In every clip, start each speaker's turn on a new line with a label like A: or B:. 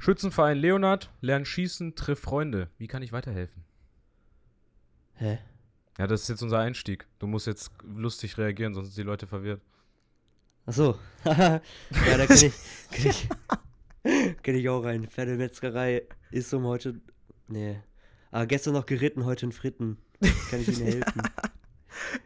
A: Schützenverein Leonard, lern schießen, triff Freunde. Wie kann ich weiterhelfen?
B: Hä?
A: Ja, das ist jetzt unser Einstieg. Du musst jetzt lustig reagieren, sonst sind die Leute verwirrt.
B: Achso. ja, da kenne ich, kenn ich, kenn ich auch rein. Pferdemetzgerei ist um heute. Nee. Aber gestern noch geritten, heute in Fritten. Kann ich Ihnen helfen?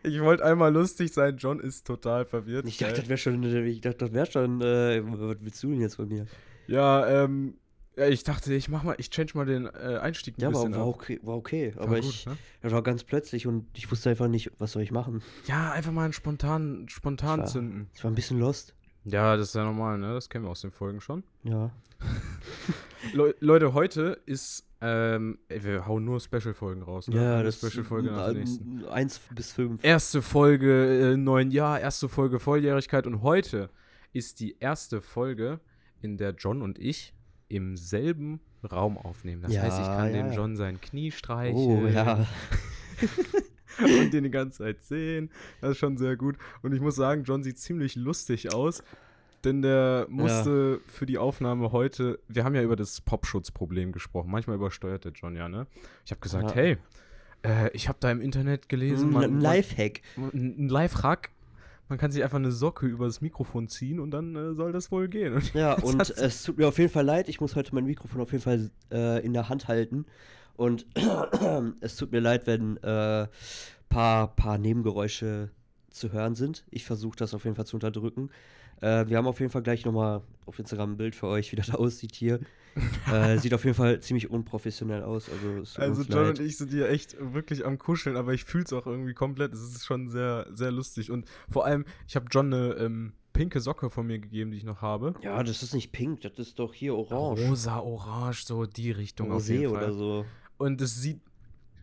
A: Ich wollte einmal lustig sein, John ist total verwirrt.
B: Ich dachte, das wäre schon. Ich dachte, das wäre schon. Äh, was willst du denn jetzt von mir?
A: Ja, ähm, ja, ich dachte, ich mach mal, ich change mal den äh, Einstieg ein
B: Ja,
A: bisschen
B: war, war
A: ab.
B: okay. War okay.
A: War
B: aber
A: gut,
B: ich.
A: ne?
B: Das war ganz plötzlich und ich wusste einfach nicht, was soll ich machen.
A: Ja, einfach mal einen spontan, spontan
B: Ich war-
A: zünden.
B: Ich war ein bisschen lost.
A: Ja, das ist ja normal, ne? Das kennen wir aus den Folgen schon.
B: Ja.
A: Le Leute, heute ist, ähm, ey, wir hauen nur Special-Folgen raus. Ne?
B: Ja,
A: Eine
B: das
A: Special-Folge nach der nächsten.
B: Eins bis fünf.
A: Erste Folge äh, neuen Jahr, erste Folge Volljährigkeit und heute ist die erste Folge, in der John und ich im selben Raum aufnehmen. Das
B: Ja,
A: heißt, ich kann
B: ja,
A: dem
B: ja.
A: John sein Knie streicheln
B: Oh, ja.
A: und den die ganze Zeit sehen. Das ist schon sehr gut. Und ich muss sagen, John sieht ziemlich lustig aus, denn der musste für die Aufnahme heute, wir haben ja über das Popschutzproblem gesprochen. Manchmal übersteuert der John ja, ne? Ich habe gesagt,
B: Ja.
A: hey, äh, ich habe da im Internet gelesen,
B: Ein Lifehack.
A: ein Live-Hack. Man kann sich einfach eine Socke über das Mikrofon ziehen und dann äh, soll das wohl gehen. Und
B: Ja, und es tut mir auf jeden Fall leid. Ich muss heute mein Mikrofon auf jeden Fall äh, in der Hand halten. Und es tut mir leid, wenn äh, paar, paar Nebengeräusche zu hören sind. Ich versuche das auf jeden Fall zu unterdrücken. Äh, wir haben auf jeden Fall gleich nochmal auf Instagram ein Bild für euch, wie das aussieht hier. äh, sieht auf jeden Fall ziemlich unprofessionell aus. Also,
A: Also John
B: leid.
A: und ich sind hier echt wirklich am Kuscheln, aber ich fühle es auch irgendwie komplett. Es ist schon sehr, sehr lustig. Und vor allem, ich habe John eine ähm, pinke Socke von mir gegeben, die ich noch habe.
B: Ja, das ist nicht pink, das ist doch hier orange.
A: Rosa, orange, so die Richtung
B: Rosé oder so.
A: Und es sieht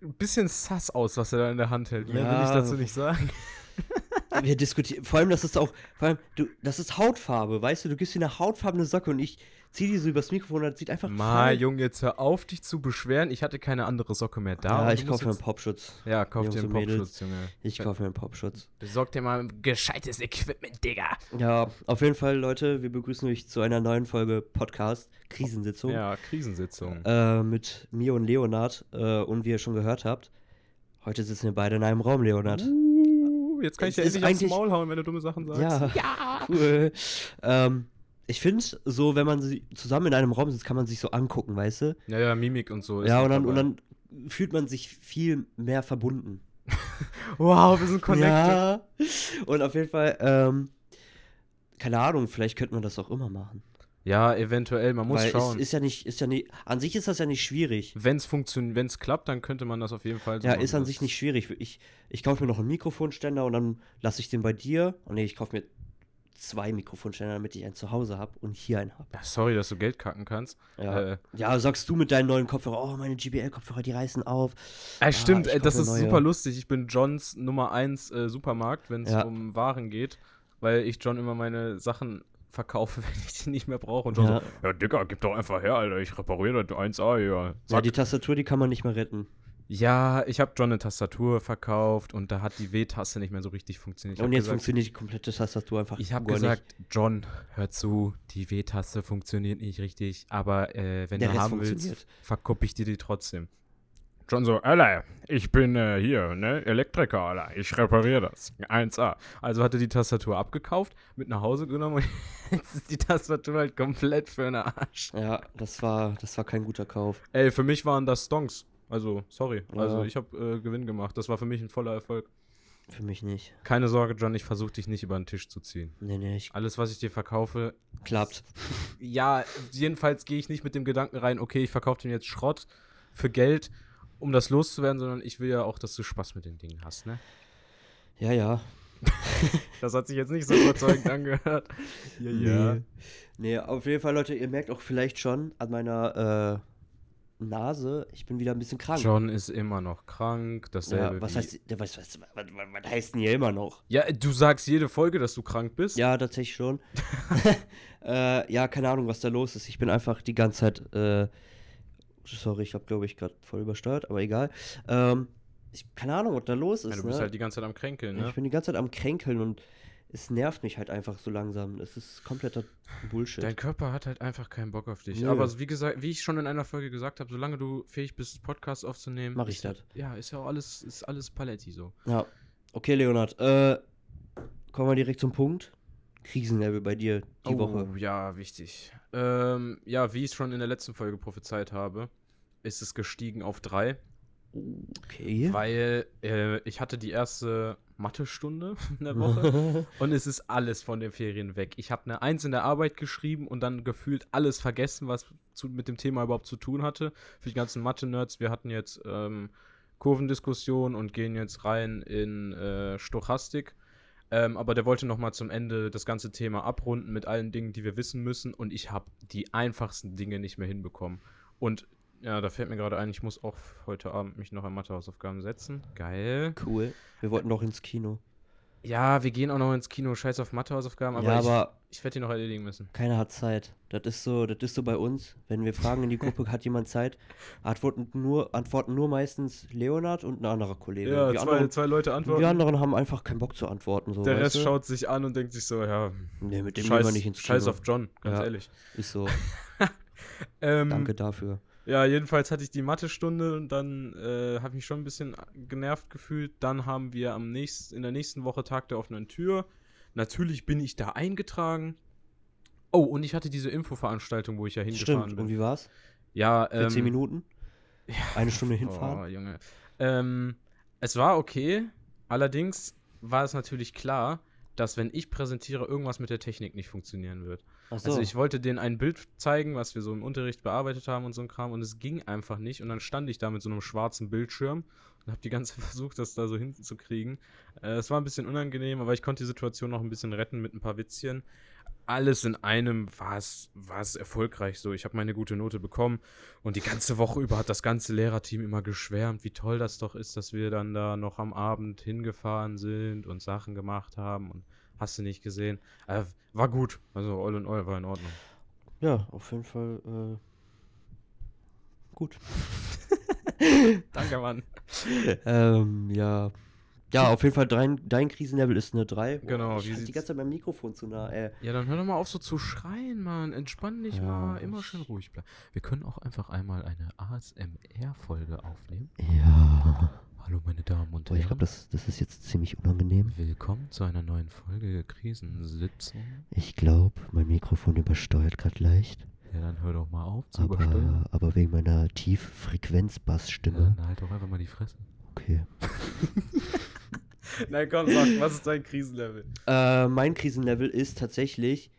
A: ein bisschen sass aus, was er da in der Hand hält. Mehr will ich
B: Ja.
A: dazu nicht sagen.
B: Wir diskutieren, vor allem, das ist auch, vor allem, du, das ist Hautfarbe, weißt du, du gibst dir eine hautfarbene Socke und ich zieh die so übers Mikrofon und das sieht einfach
A: Mal, Junge, jetzt hör auf, dich zu beschweren. Ich hatte keine andere Socke mehr da.
B: Ja, ich
A: du
B: kaufe mir einen Popschutz.
A: Ja, kauf
B: Jungs
A: dir einen. Popschutz, Junge.
B: Ich kaufe mir einen Popschutz.
A: Besorg dir mal ein gescheites Equipment, Digga.
B: Ja, auf jeden Fall, Leute, wir begrüßen euch zu einer neuen Folge Podcast Krisensitzung
A: Ja, Krisensitzung.
B: äh, mit mir und Leonard. Äh, und wie ihr schon gehört habt, heute sitzen wir beide in einem Raum, Leonard.
A: Uh, jetzt kann ich dir endlich aufs Maul hauen, wenn du dumme Sachen sagst.
B: Ja,
A: ja.
B: cool. Ähm, ich finde, so, wenn man sie zusammen in einem Raum sitzt, kann man sich so angucken, weißt du?
A: Ja, ja, Mimik und so. ist
B: Ja, und dann, und dann fühlt man sich viel mehr verbunden.
A: Wow, wir sind connected.
B: Ja. Und auf jeden Fall, ähm, keine Ahnung, vielleicht könnte man das auch immer machen.
A: Ja, eventuell, man muss
B: Weil
A: schauen.
B: es ist ja nicht, ist ja nicht, an sich ist das ja nicht schwierig.
A: Wenn es funktioniert, wenn es klappt, dann könnte man das auf jeden Fall so
B: Ja,
A: machen.
B: ist an sich nicht schwierig. Ich, ich kaufe mir noch einen Mikrofonständer und dann lasse ich den bei dir. Oh nee, ich kaufe mir zwei Mikrofonständer, damit ich einen zu Hause habe und hier einen habe.
A: Ja, sorry, dass du Geld kacken kannst.
B: Ja.
A: Äh,
B: ja, sagst du mit deinen neuen Kopfhörern, oh, meine JBL-Kopfhörer, die reißen auf.
A: äh, stimmt,
B: ich
A: ey, das ist
B: neue.
A: super lustig. Ich bin Johns Nummer 1 äh, Supermarkt, wenn es
B: Ja.
A: um Waren geht, weil ich John immer meine Sachen verkaufe, wenn ich die nicht mehr brauche. Und
B: Ja.
A: so, ja, Digga, gib doch einfach her, Alter, ich repariere das 1A hier.
B: Ja, die Tastatur, die kann man nicht mehr retten.
A: Ja, ich habe John eine Tastatur verkauft und da hat die W-Taste nicht mehr so richtig funktioniert. Ich
B: und jetzt
A: gesagt,
B: funktioniert die komplette Tastatur einfach
A: Ich habe gesagt, John, hör zu, die W-Taste funktioniert nicht richtig, aber äh, wenn
B: Der
A: du
B: Rest
A: haben willst,
B: funktioniert.
A: verkupp ich dir die trotzdem. John so, Alter, ich bin äh, hier, ne, Elektriker, Alter, ich repariere das. 1A. Also hatte die Tastatur abgekauft, mit nach Hause genommen und jetzt ist die Tastatur halt komplett für den Arsch.
B: Ja, das war, das war kein guter Kauf.
A: Ey, für mich waren das Stonks. Also, sorry. Also,
B: Ja.
A: ich habe äh, Gewinn gemacht. Das war für mich ein voller Erfolg.
B: Für mich nicht.
A: Keine Sorge, John, ich versuche dich nicht über den Tisch zu ziehen.
B: Nee, nee, ich,
A: Alles, was ich dir verkaufe,
B: klappt.
A: ja, jedenfalls gehe ich nicht mit dem Gedanken rein, okay, ich verkaufe dem jetzt Schrott für Geld, um das loszuwerden, sondern ich will ja auch, dass du Spaß mit den Dingen hast, ne?
B: Ja, ja.
A: Das hat sich jetzt nicht so überzeugend angehört. Ja,
B: Nee. Nee, auf jeden Fall, Leute, ihr merkt auch vielleicht schon an meiner äh, Nase, ich bin wieder ein bisschen krank.
A: John ist immer noch krank, dasselbe
B: ja, was heißt, ja, was, was, was, was, was heißt denn hier immer noch?
A: Ja, du sagst jede Folge, dass du krank bist.
B: Ja, tatsächlich schon. äh, ja, keine Ahnung, was da los ist. Ich bin einfach die ganze Zeit, äh, sorry, ich habe, glaube ich, gerade voll übersteuert, aber egal. Ähm, ich, keine Ahnung, was da los ist.
A: Ja, du bist
B: ne?
A: halt die ganze Zeit am Kränkeln, ne?
B: Ich bin die ganze Zeit am Kränkeln und es nervt mich halt einfach so langsam. Es ist kompletter Bullshit.
A: Dein Körper hat halt einfach keinen Bock auf dich.
B: Nö.
A: Aber wie gesagt, wie ich schon in einer Folge gesagt habe, solange du fähig bist, Podcasts aufzunehmen,
B: Mach ich das.
A: Ja, ist ja auch alles, ist alles Paletti so.
B: Ja. Okay, Leonard. Äh, kommen wir direkt zum Punkt. Krisenlevel bei dir die
A: oh,
B: Woche.
A: ja, wichtig. Ähm, ja, wie ich es schon in der letzten Folge prophezeit habe, ist es gestiegen auf drei,
B: Okay.
A: weil äh, ich hatte die erste Mathestunde in der Woche und es ist alles von den Ferien weg. Ich habe eine Eins in der Arbeit geschrieben und dann gefühlt alles vergessen, was zu, mit dem Thema überhaupt zu tun hatte. Für die ganzen Mathe-Nerds, wir hatten jetzt ähm, Kurvendiskussion und gehen jetzt rein in äh, Stochastik. Ähm, aber der wollte noch mal zum Ende das ganze Thema abrunden mit allen Dingen, die wir wissen müssen. Und ich habe die einfachsten Dinge nicht mehr hinbekommen. Und ja, da fällt mir gerade ein, ich muss auch heute Abend mich noch an Mathehausaufgaben setzen. Geil.
B: cool. Wir wollten noch ins Kino.
A: Ja, wir gehen auch noch ins Kino, scheiß auf Mathehausaufgaben, aber,
B: ja,
A: ich,
B: aber
A: ich werde die noch erledigen müssen.
B: keiner hat Zeit. Das ist so, das ist so bei uns. Wenn wir fragen in die Gruppe, hat jemand Zeit? Antworten nur, antworten nur meistens Leonard und ein anderer Kollege.
A: Ja,
B: die,
A: zwei,
B: anderen,
A: zwei Leute antworten.
B: die anderen haben einfach keinen Bock zu antworten. So,
A: der Rest
B: du?
A: schaut sich an und denkt sich so, ja,
B: Nee, mit dem
A: scheiß,
B: gehen wir nicht ins Kino.
A: scheiß auf John, ganz
B: Ja.
A: ehrlich.
B: Ist so.
A: Ähm,
B: Danke dafür.
A: Ja, jedenfalls hatte ich die Mathestunde und dann äh, habe ich mich schon ein bisschen genervt gefühlt. Dann haben wir am nächsten, in der nächsten Woche Tag der offenen Tür. Natürlich bin ich da eingetragen. Oh, und ich hatte diese Infoveranstaltung, wo ich ja hingefahren
B: Stimmt.
A: bin.
B: Und wie war's?
A: ja,
B: Für zehn
A: ähm,
B: Minuten? Eine Stunde
A: Oh,
B: hinfahren?
A: Junge. Ähm, es war okay. Allerdings war es natürlich klar, dass wenn ich präsentiere, irgendwas mit der Technik nicht funktionieren wird.
B: Achso.
A: Also ich wollte denen ein Bild zeigen, was wir so im Unterricht bearbeitet haben und so ein Kram und es ging einfach nicht und dann stand ich da mit so einem schwarzen Bildschirm und habe die ganze Zeit versucht, das da so hinzukriegen. Äh, es war ein bisschen unangenehm, aber ich konnte die Situation noch ein bisschen retten mit ein paar Witzchen. Alles in einem war es war es erfolgreich so. Ich habe meine gute Note bekommen und die ganze Woche über hat das ganze Lehrerteam immer geschwärmt, wie toll das doch ist, dass wir dann da noch am Abend hingefahren sind und Sachen gemacht haben und hast du nicht gesehen. Äh, war gut. Also all in all war in Ordnung.
B: ja, auf jeden Fall äh, gut.
A: Danke, Mann.
B: ähm, ja. Ja, auf jeden Fall dein, dein Krisenlevel ist eine 3.
A: Genau,
B: ich
A: wie
B: halt die
A: sieht's-
B: ganze Zeit beim Mikrofon zu nah. Äh,
A: Ja, dann hör doch mal auf so zu schreien, Mann. Entspann dich
B: Ja,
A: mal. Immer schön ruhig bleiben. Wir können auch einfach einmal eine ASMR-Folge aufnehmen.
B: ja.
A: Hallo, meine Damen und
B: Boah, ich
A: Herren.
B: glaube, das, das ist jetzt ziemlich unangenehm.
A: Willkommen zu einer neuen Folge Krisensitzung.
B: Ich glaube, mein Mikrofon übersteuert gerade leicht.
A: Ja, dann hör doch mal auf zu übersteuern.
B: Aber, aber wegen meiner
A: Ja,
B: Tieffrequenz-Bassstimme.
A: dann halt doch einfach mal die Fresse.
B: Okay.
A: Nein, komm, sag, was ist dein Krisenlevel?
B: Äh, mein Krisenlevel ist tatsächlich.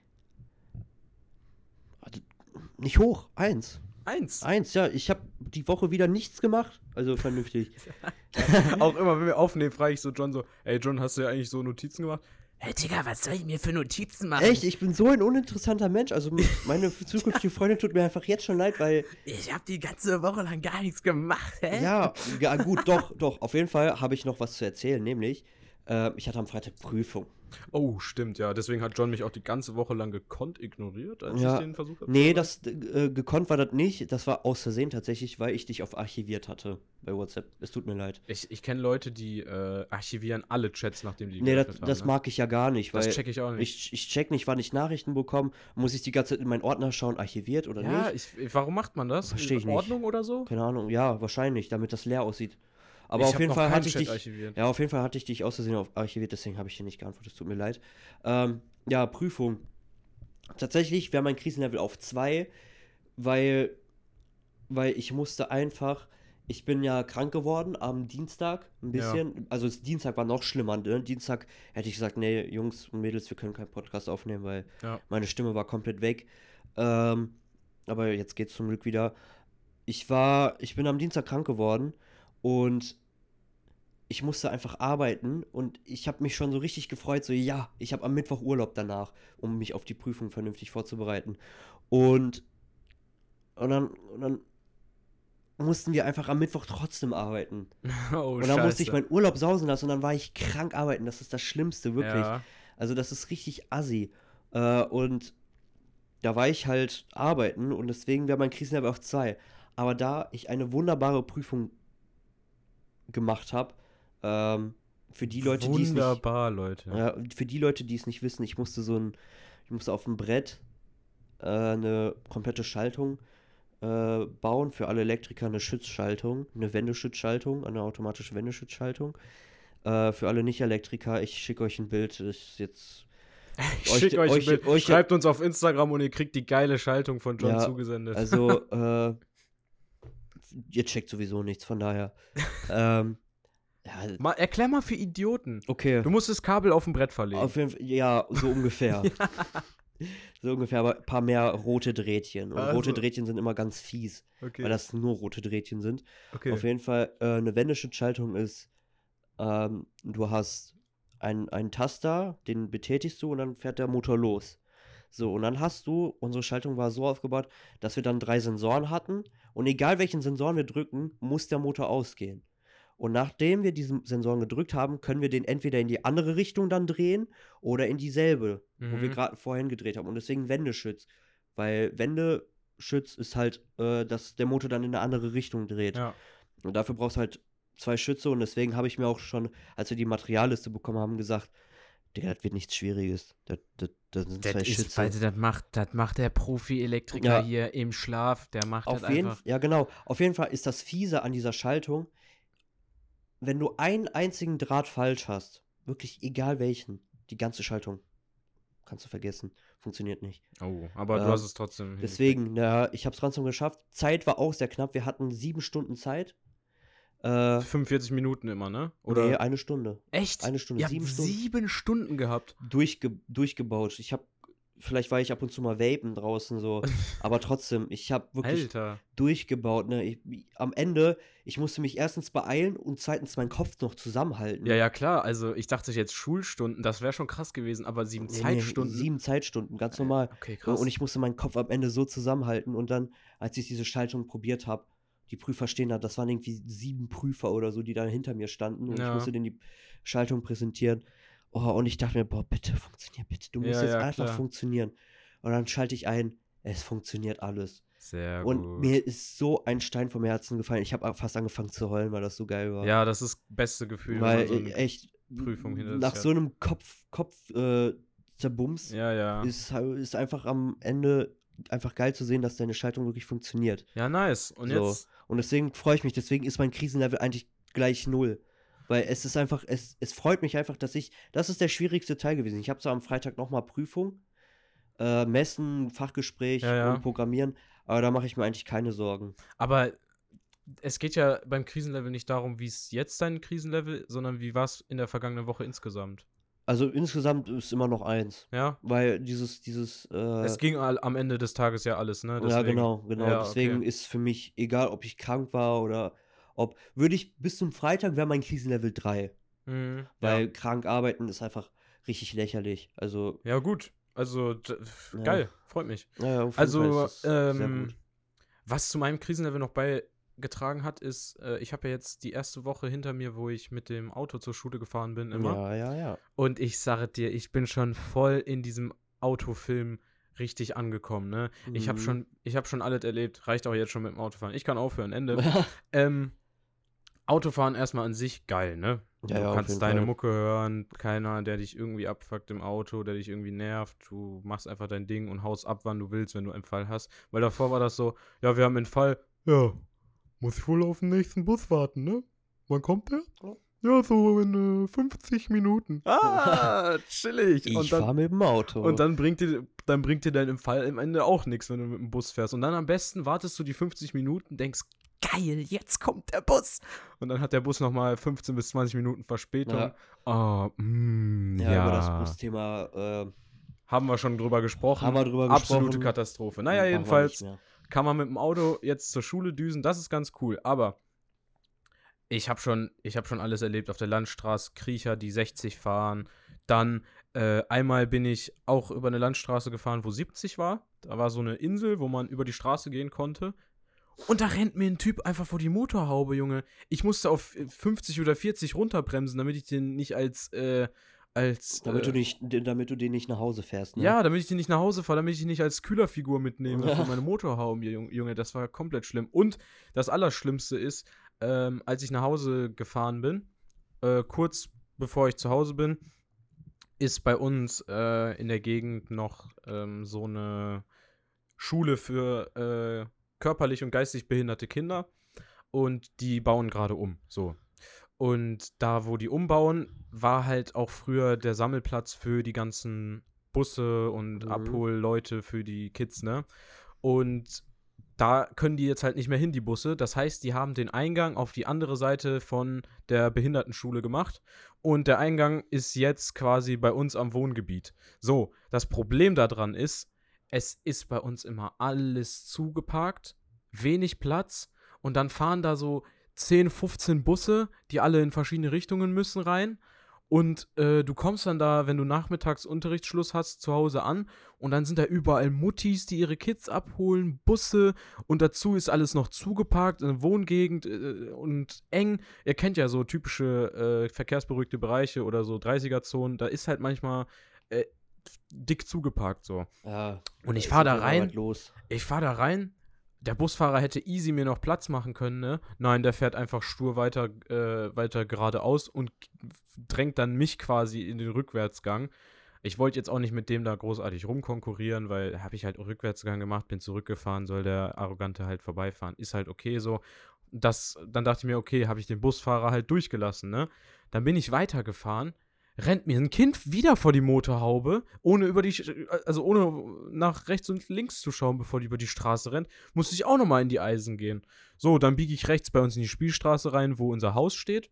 B: Nicht hoch. Eins.
A: Eins.
B: Eins, ja. Ich habe die Woche wieder nichts gemacht. Also vernünftig.
A: auch immer, wenn wir aufnehmen, frage ich so John so, ey John, hast du ja eigentlich so Notizen gemacht?
C: Hey Digga, was soll ich mir für Notizen machen?
B: Echt, ich bin so ein uninteressanter Mensch. Also meine zukünftige Freundin tut mir einfach jetzt schon leid, weil.
C: Ich hab die ganze Woche lang gar nichts gemacht, hä?
B: Ja, ja gut, doch, doch. Auf jeden Fall habe ich noch was zu erzählen, nämlich. Äh, ich hatte am Freitag Prüfung.
A: Oh, stimmt, ja. Deswegen hat John mich auch die ganze Woche lang gekonnt ignoriert, als
B: Ja.
A: ich den versucht habe.
B: Nee, das äh, gekonnt war das nicht. Das war aus Versehen tatsächlich, weil ich dich auf archiviert hatte bei WhatsApp. Es tut mir leid.
A: Ich, ich kenne Leute, die äh, archivieren alle Chats, nachdem die
B: Nee, das,
A: geöffnet
B: das
A: haben, ne?
B: mag ich ja gar nicht, weil
A: Das check ich auch nicht.
B: ich, ich check nicht, wann ich Nachrichten bekomme. Muss ich die ganze Zeit in meinen Ordner schauen, archiviert oder
A: ja,
B: nicht?
A: ich, ich- warum macht man das?
B: Versteh ich
A: In
B: nicht.
A: Ordnung oder so?
B: Keine Ahnung, ja, wahrscheinlich, damit das leer aussieht. Aber
A: Ich
B: auf jeden Fall hatte ich dich.
A: archiviert.
B: Ja, auf jeden Fall hatte ich dich aus Versehen auf archiviert, deswegen habe ich dir nicht geantwortet. Es tut mir leid. Ähm, ja, Prüfung. Tatsächlich wäre mein Krisenlevel auf 2, weil, weil ich musste einfach. Ich bin ja krank geworden am Dienstag ein
A: Ja.
B: bisschen. Also das Dienstag war noch schlimmer. Ne? Dienstag hätte ich gesagt, nee, Jungs und Mädels, wir können keinen Podcast aufnehmen, weil
A: Ja.
B: meine Stimme war komplett weg. Ähm, aber jetzt geht's zum Glück wieder. Ich war, ich bin am Dienstag krank geworden und ich musste einfach arbeiten und ich habe mich schon so richtig gefreut, so ja, ich habe am Mittwoch Urlaub danach, um mich auf die Prüfung vernünftig vorzubereiten. Und, und, dann, und dann mussten wir einfach am Mittwoch trotzdem arbeiten.
A: Oh,
B: und dann musste ich
A: Scheiße.
B: meinen Urlaub sausen lassen und dann war ich krank arbeiten. Das ist das Schlimmste, wirklich.
A: Ja.
B: Also das ist richtig assi. Äh, und da war ich halt arbeiten und deswegen wäre mein Krisenlevel auf 2. Aber da ich eine wunderbare Prüfung gemacht habe, ähm, für die Leute, die es nicht,
A: Leute.
B: ja, für die Leute, die es nicht wissen, ich musste so ein, ich musste auf dem Brett äh, eine komplette Schaltung äh, bauen, für alle Elektriker eine Schutzschaltung, eine Wendeschutzschaltung, eine automatische Wendeschutzschaltung. Äh, für alle Nicht-Elektriker, ich schicke euch ein Bild, ist jetzt
A: Ich
B: Euch-
A: schick euch, ein
B: euch-
A: Bild.
B: euch-
A: Schreibt uns auf Instagram und ihr kriegt die geile Schaltung von John
B: Ja,
A: zugesendet.
B: Also, äh, ihr checkt sowieso nichts, von daher. ähm, ja,
A: mal, erklär mal für Idioten.
B: okay.
A: Du musst das Kabel auf dem Brett verlegen.
B: Auf jeden Fall, ja, so ungefähr. So ungefähr, aber ein paar mehr rote Drähtchen. Und rote
A: Also.
B: Drähtchen sind immer ganz fies,
A: okay.
B: weil das nur rote Drähtchen sind.
A: okay.
B: Auf jeden Fall, äh, eine Wendeschutzschaltung ist, ähm, du hast einen, einen Taster, den betätigst du und dann fährt der Motor los. So, und dann hast du, unsere Schaltung war so aufgebaut, dass wir dann drei Sensoren hatten und egal welchen Sensoren wir drücken, muss der Motor ausgehen. Und nachdem wir diesen Sensoren gedrückt haben, können wir den entweder in die andere Richtung dann drehen oder in dieselbe, wo wir
A: Mhm.
B: gerade vorhin gedreht haben. Und deswegen Wendeschütz. Weil Wendeschütz ist halt, äh, dass der Motor dann in eine andere Richtung dreht.
A: ja.
B: Und dafür brauchst du halt zwei Schütze und deswegen habe ich mir auch schon, als wir die Materialliste bekommen haben, gesagt, Digga, das wird nichts Schwieriges. Das, das, das sind zwei
C: Das ist,
B: Schütze.
C: weil das macht, das macht der Profi-Elektriker
B: Ja.
C: hier im Schlaf. Der macht
B: Auf
C: das
B: jeden,
C: einfach.
B: ja, genau. Auf jeden Fall ist das Fiese an dieser Schaltung, wenn du einen einzigen Draht falsch hast, wirklich egal welchen, die ganze Schaltung kannst du vergessen. Funktioniert nicht.
A: Oh, aber du
B: Ähm,
A: hast es trotzdem.
B: Deswegen, na, ich habe es trotzdem geschafft. Zeit war auch sehr knapp. Wir hatten sieben Stunden Zeit. Äh,
A: 45 Minuten immer, ne?
B: Oder nee, eine Stunde.
C: Echt?
B: Eine Stunde,
C: Ihr
B: sieben Stunden.
A: sieben Stunden gehabt.
B: durchge durchgebaut. Ich habe, vielleicht war ich ab und zu mal vapen draußen so, aber trotzdem, ich habe wirklich
A: Alter.
B: durchgebaut. Ne? Ich, am Ende, ich musste mich erstens beeilen und zweitens meinen Kopf noch zusammenhalten.
A: Ja, ja, klar. Also, ich dachte jetzt Schulstunden, das wäre schon krass gewesen, aber sieben
B: Nee, nee,
A: Zeitstunden.
B: Sieben Zeitstunden, ganz normal.
A: Okay, krass.
B: Und ich musste meinen Kopf am Ende so zusammenhalten und dann, als ich diese Schaltung probiert habe, die Prüfer stehen da, das waren irgendwie sieben Prüfer oder so, die da hinter mir standen und
A: Ja.
B: ich musste denen die Schaltung präsentieren. Oh, und ich dachte mir, boah, bitte funktioniert, bitte, du musst
A: Ja,
B: jetzt
A: ja,
B: einfach
A: klar.
B: funktionieren. Und dann schalte ich ein, es funktioniert alles.
A: Sehr
B: und
A: gut.
B: mir ist so ein Stein vom Herzen gefallen. Ich habe fast angefangen zu heulen, weil das so geil war.
A: ja, das ist das beste Gefühl.
B: weil
A: so
B: echt
A: Prüfung hinter
B: nach so einem Kopf, Kopf äh, Zerbums
A: ja, ja.
B: ist, ist einfach am Ende einfach geil zu sehen, dass deine Schaltung wirklich funktioniert.
A: Ja, nice. Und
B: So.
A: jetzt.
B: Und deswegen freue ich mich, deswegen ist mein Krisenlevel eigentlich gleich null. Weil es ist einfach, es, es freut mich einfach, dass ich, das ist der schwierigste Teil gewesen. Ich habe zwar am Freitag nochmal Prüfung, äh, Messen, Fachgespräch
A: Ja, ja.
B: und Programmieren, aber da mache ich mir eigentlich keine Sorgen.
A: Aber es geht ja beim Krisenlevel nicht darum, wie es jetzt dein Krisenlevel, sondern wie war es in der vergangenen Woche insgesamt.
B: Also insgesamt ist immer noch eins.
A: Ja?
B: Weil dieses, dieses, äh,
A: es ging am Ende des Tages ja alles, ne?
B: ja
A: Deswegen-
B: genau, genau.
A: Ja,
B: Deswegen
A: okay.
B: ist für mich, egal ob ich krank war oder ob, würde ich bis zum Freitag wäre mein Krisenlevel 3.
A: Mhm,
B: Weil
A: ja.
B: krank arbeiten ist einfach richtig lächerlich. Also,
A: ja, gut. Also,
B: Ja.
A: geil, freut mich.
B: jeden
A: Also, ähm, was zu meinem Krisenlevel noch beigetragen hat, ist, äh, ich habe ja jetzt die erste Woche hinter mir, wo ich mit dem Auto zur Schule gefahren bin, immer.
B: Ja, ja, ja.
A: Und ich sage dir, ich bin schon voll in diesem Autofilm richtig angekommen, ne? Ich habe
B: Mhm.
A: schon, ich habe schon alles erlebt, reicht auch jetzt schon mit dem Autofahren. Ich kann aufhören, Ende. ähm, Autofahren erstmal an sich geil, ne?
B: Ja,
A: du
B: ja,
A: kannst deine
B: Fall.
A: Mucke hören, keiner, der dich irgendwie abfuckt im Auto, der dich irgendwie nervt. Du machst einfach dein Ding und haust ab, wann du willst, wenn du einen Fall hast. Weil davor war das so, ja, wir haben einen Fall, ja, muss ich wohl auf den nächsten Bus warten, ne? Wann kommt der? Ja, so in äh, 50 Minuten. Ah, chillig.
B: Ich
A: und dann,
B: fahre mit dem Auto.
A: und dann bringt dir, dann bringt dir dein im Fall am Ende auch nichts, wenn du mit dem Bus fährst. Und dann am besten wartest du die 50 Minuten, denkst,
C: Geil, jetzt kommt der Bus.
A: und dann hat der Bus nochmal 15 bis 20 Minuten Verspätung.
B: Ja.
A: Oh, mm,
B: ja,
A: ja.
B: über das Busthema äh,
A: Haben wir schon drüber gesprochen.
B: haben wir drüber
A: Absolute
B: gesprochen.
A: Katastrophe. Naja, jedenfalls kann man mit dem Auto jetzt zur Schule düsen. Das ist ganz cool. Aber ich habe schon, ich hab schon alles erlebt auf der Landstraße. Kriecher, die 60 fahren. Dann äh, einmal bin ich auch über eine Landstraße gefahren, wo 70 war. Da war so eine Insel, wo man über die Straße gehen konnte. Und da rennt mir ein Typ einfach vor die Motorhaube, Junge. Ich musste auf 50 oder 40 runterbremsen, damit ich den nicht als, äh, als.
B: Damit,
A: äh,
B: du nicht, damit du den nicht nach Hause fährst. Ne?
A: ja, damit ich den nicht nach Hause fahre, damit ich ihn nicht als Kühlerfigur mitnehme für meine Motorhaube, Jung- Junge. Das war komplett schlimm. Und das Allerschlimmste ist, ähm, als ich nach Hause gefahren bin, äh, kurz bevor ich zu Hause bin, ist bei uns äh, in der Gegend noch ähm, so eine Schule für äh, körperlich und geistig behinderte Kinder. Und die bauen gerade um. So. Und da, wo die umbauen, war halt auch früher der Sammelplatz für die ganzen Busse und
B: Mhm.
A: Abholleute für die Kids, ne? Und da können die jetzt halt nicht mehr hin, die Busse. Das heißt, die haben den Eingang auf die andere Seite von der Behindertenschule gemacht. Und der Eingang ist jetzt quasi bei uns am Wohngebiet. So, das Problem daran ist, es ist bei uns immer alles zugeparkt, wenig Platz und dann fahren da so 10, 15 Busse, die alle in verschiedene Richtungen müssen rein. Und äh, du kommst dann da, wenn du nachmittags Unterrichtsschluss hast, zu Hause an und dann sind da überall Muttis, die ihre Kids abholen, Busse und dazu ist alles noch zugeparkt in der Wohngegend äh, und eng. Ihr kennt ja so typische äh, verkehrsberuhigte Bereiche oder so 30er-Zonen, da ist halt manchmal äh, dick zugeparkt so.
B: Ja,
A: Und ich
B: ist
A: fahr da rein. Ich fahre da rein. Der Busfahrer hätte easy mir noch Platz machen können, ne? Nein, der fährt einfach stur weiter, äh, weiter geradeaus und drängt dann mich quasi in den Rückwärtsgang. Ich wollte jetzt auch nicht mit dem da großartig rumkonkurrieren, weil habe ich halt Rückwärtsgang gemacht, bin zurückgefahren, soll der Arrogante halt vorbeifahren. Ist halt okay so. Das, dann dachte ich mir, okay, habe ich den Busfahrer halt durchgelassen, ne? Dann bin ich weitergefahren, rennt mir ein Kind wieder vor die Motorhaube, ohne über die, also ohne nach rechts und links zu schauen, bevor die über die Straße rennt, musste ich auch nochmal in die Eisen gehen. So, dann biege ich rechts bei uns in die Spielstraße rein, wo unser Haus steht.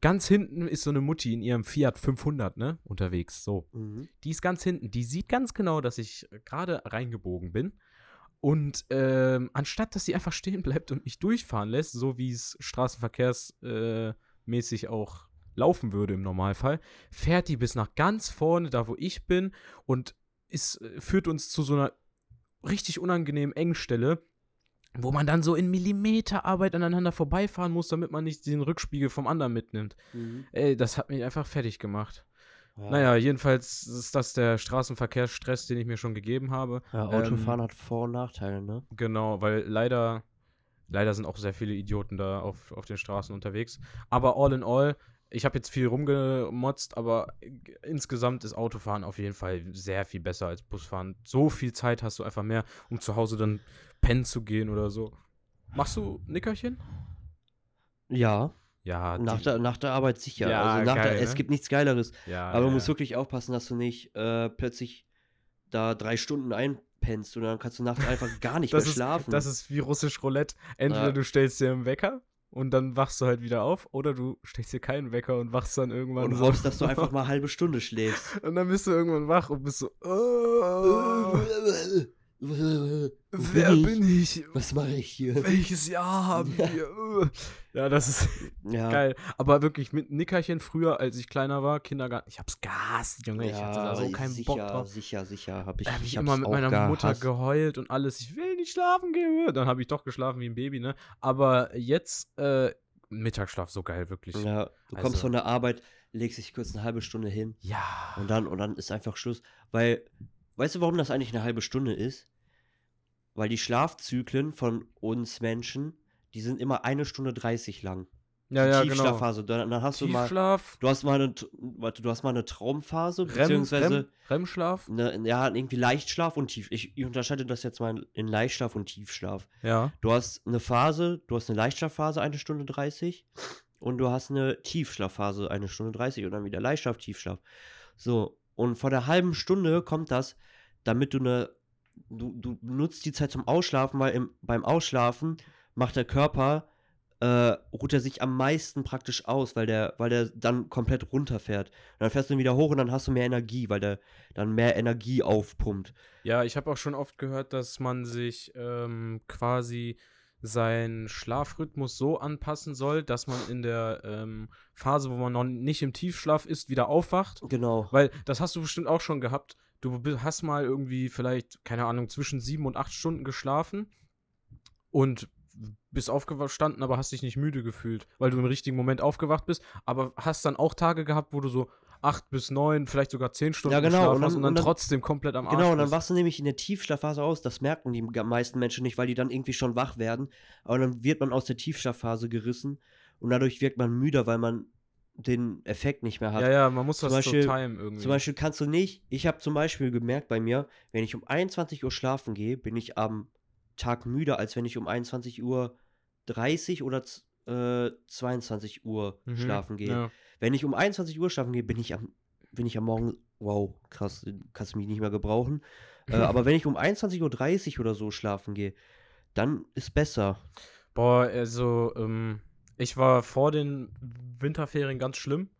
A: Ganz hinten ist so eine Mutti in ihrem Fiat 500, ne, unterwegs. So,
B: Mhm.
A: die ist ganz hinten. Die sieht ganz genau, dass ich gerade reingebogen bin. Und ähm, anstatt, dass sie einfach stehen bleibt und mich durchfahren lässt, so wie es straßenverkehrsmäßig äh, auch laufen würde im Normalfall, fährt die bis nach ganz vorne, da wo ich bin, und ist, äh, führt uns zu so einer richtig unangenehmen Engstelle, wo man dann so in Millimeterarbeit aneinander vorbeifahren muss, damit man nicht den Rückspiegel vom anderen mitnimmt.
B: Mhm.
A: Ey, das hat mich einfach fertig gemacht.
B: Ja.
A: Naja, jedenfalls ist das der Straßenverkehrsstress, den ich mir schon gegeben habe.
B: Ja, Autofahren hat Vor- und Nachteile, ne?
A: Genau, weil leider, leider sind auch sehr viele Idioten da auf, auf den Straßen unterwegs. Aber all in all, ich habe jetzt viel rumgemotzt, aber insgesamt ist Autofahren auf jeden Fall sehr viel besser als Busfahren. So viel Zeit hast du einfach mehr, um zu Hause dann pennen zu gehen oder so. Machst du Nickerchen?
B: Ja,
A: Ja,
B: nach der, nach der Arbeit sicher.
A: Ja,
B: also nach
A: geil,
B: der, es
A: ne?
B: gibt nichts Geileres.
A: ja,
B: Aber du
A: ja.
B: musst wirklich aufpassen, dass du nicht äh, plötzlich da drei Stunden einpennst und dann kannst du nachts einfach gar nicht mehr
A: ist,
B: schlafen.
A: Das ist wie russisch Roulette. Entweder
B: Ja.
A: du stellst dir einen Wecker und dann wachst du halt wieder auf, oder du stellst dir keinen Wecker und wachst dann irgendwann
B: und hoffst, dass du einfach mal eine halbe Stunde schläfst.
A: Und dann bist du irgendwann wach und bist so, wer bin ich?
B: Was mache ich hier?
A: Welches Jahr haben wir? Äh. ja, das ist
B: Ja,
A: geil. Aber wirklich mit Nickerchen früher, als ich kleiner war, Kindergarten, ich hab's gehasst, Junge. ich hatte da so keinen
B: sicher,
A: Bock drauf.
B: Sicher, sicher, hab ich.
A: Da habe
B: ich
A: ich immer mit meiner Mutter
B: gehasst.
A: geheult und alles. Ich will nicht schlafen gehen. Dann habe ich doch geschlafen wie ein Baby, ne? Aber jetzt, äh, Mittagsschlaf so geil, wirklich.
B: Ja, du kommst
A: Also-
B: von der Arbeit, legst dich kurz eine halbe Stunde hin
A: Ja.
B: und dann und dann ist einfach Schluss. Weil, weißt du, warum das eigentlich eine halbe Stunde ist? Weil die Schlafzyklen von uns Menschen, die sind immer eine Stunde 30 lang.
A: ja, ja, genau.
B: Tiefschlafphase. Dann, dann hast du mal,
A: Tiefschlaf,
B: du hast mal eine, warte, du hast mal eine Traumphase,
A: REM,
B: beziehungsweise
A: REM, REM-Schlaf.
B: eine, ja, irgendwie Leichtschlaf und Tief. Ich, ich unterscheide das jetzt mal in Leichtschlaf und Tiefschlaf.
A: Ja.
B: Du hast eine Phase, du hast eine Leichtschlafphase, eine Stunde 30 und du hast eine Tiefschlafphase, eine Stunde 30 und dann wieder Leichtschlaf, Tiefschlaf. So, und vor der halben Stunde kommt das, damit du eine, du, du nutzt die Zeit zum Ausschlafen, weil im, beim Ausschlafen macht der Körper, äh, ruht er sich am meisten praktisch aus, weil der, weil der dann komplett runterfährt. Und dann fährst du ihn wieder hoch und dann hast du mehr Energie, weil der dann mehr Energie aufpumpt.
A: Ja, ich habe auch schon oft gehört, dass man sich ähm, quasi seinen Schlafrhythmus so anpassen soll, dass man in der ähm, Phase, wo man noch nicht im Tiefschlaf ist, wieder aufwacht.
B: Genau.
A: Weil das hast du bestimmt auch schon gehabt. Du hast mal irgendwie vielleicht, keine Ahnung, zwischen sieben und acht Stunden geschlafen und bist aufgestanden, aber hast dich nicht müde gefühlt, weil du im richtigen Moment aufgewacht bist. Aber hast dann auch Tage gehabt, wo du so acht bis neun, vielleicht sogar zehn Stunden
B: Ja, genau,
A: geschlafen
B: und dann-
A: hast und dann,
B: und dann-
A: trotzdem komplett am Arsch
B: Genau, und dann wachst du nämlich in der Tiefschlafphase aus. Das merken die meisten Menschen nicht, weil die dann irgendwie schon wach werden. Aber dann wird man aus der Tiefschlafphase gerissen und dadurch wirkt man müder, weil man den Effekt nicht mehr hat.
A: Ja, ja, man muss
B: Zum
A: das so
B: Beispiel-
A: time irgendwie.
B: Zum Beispiel kannst du nicht, ich habe zum Beispiel gemerkt bei mir, wenn ich um 21 Uhr schlafen gehe, bin ich am Tag müder, als wenn ich um 21 Uhr 30 oder äh, 22 Uhr
A: Mhm,
B: schlafen gehe.
A: Ja.
B: Wenn ich um 21 Uhr schlafen gehe, bin ich am, bin ich am Morgen, wow, krass, kannst du mich nicht mehr gebrauchen. äh, aber wenn ich um 21.30 Uhr oder so schlafen gehe, dann ist besser.
A: Boah, also, ähm, ich war vor den Winterferien ganz schlimm.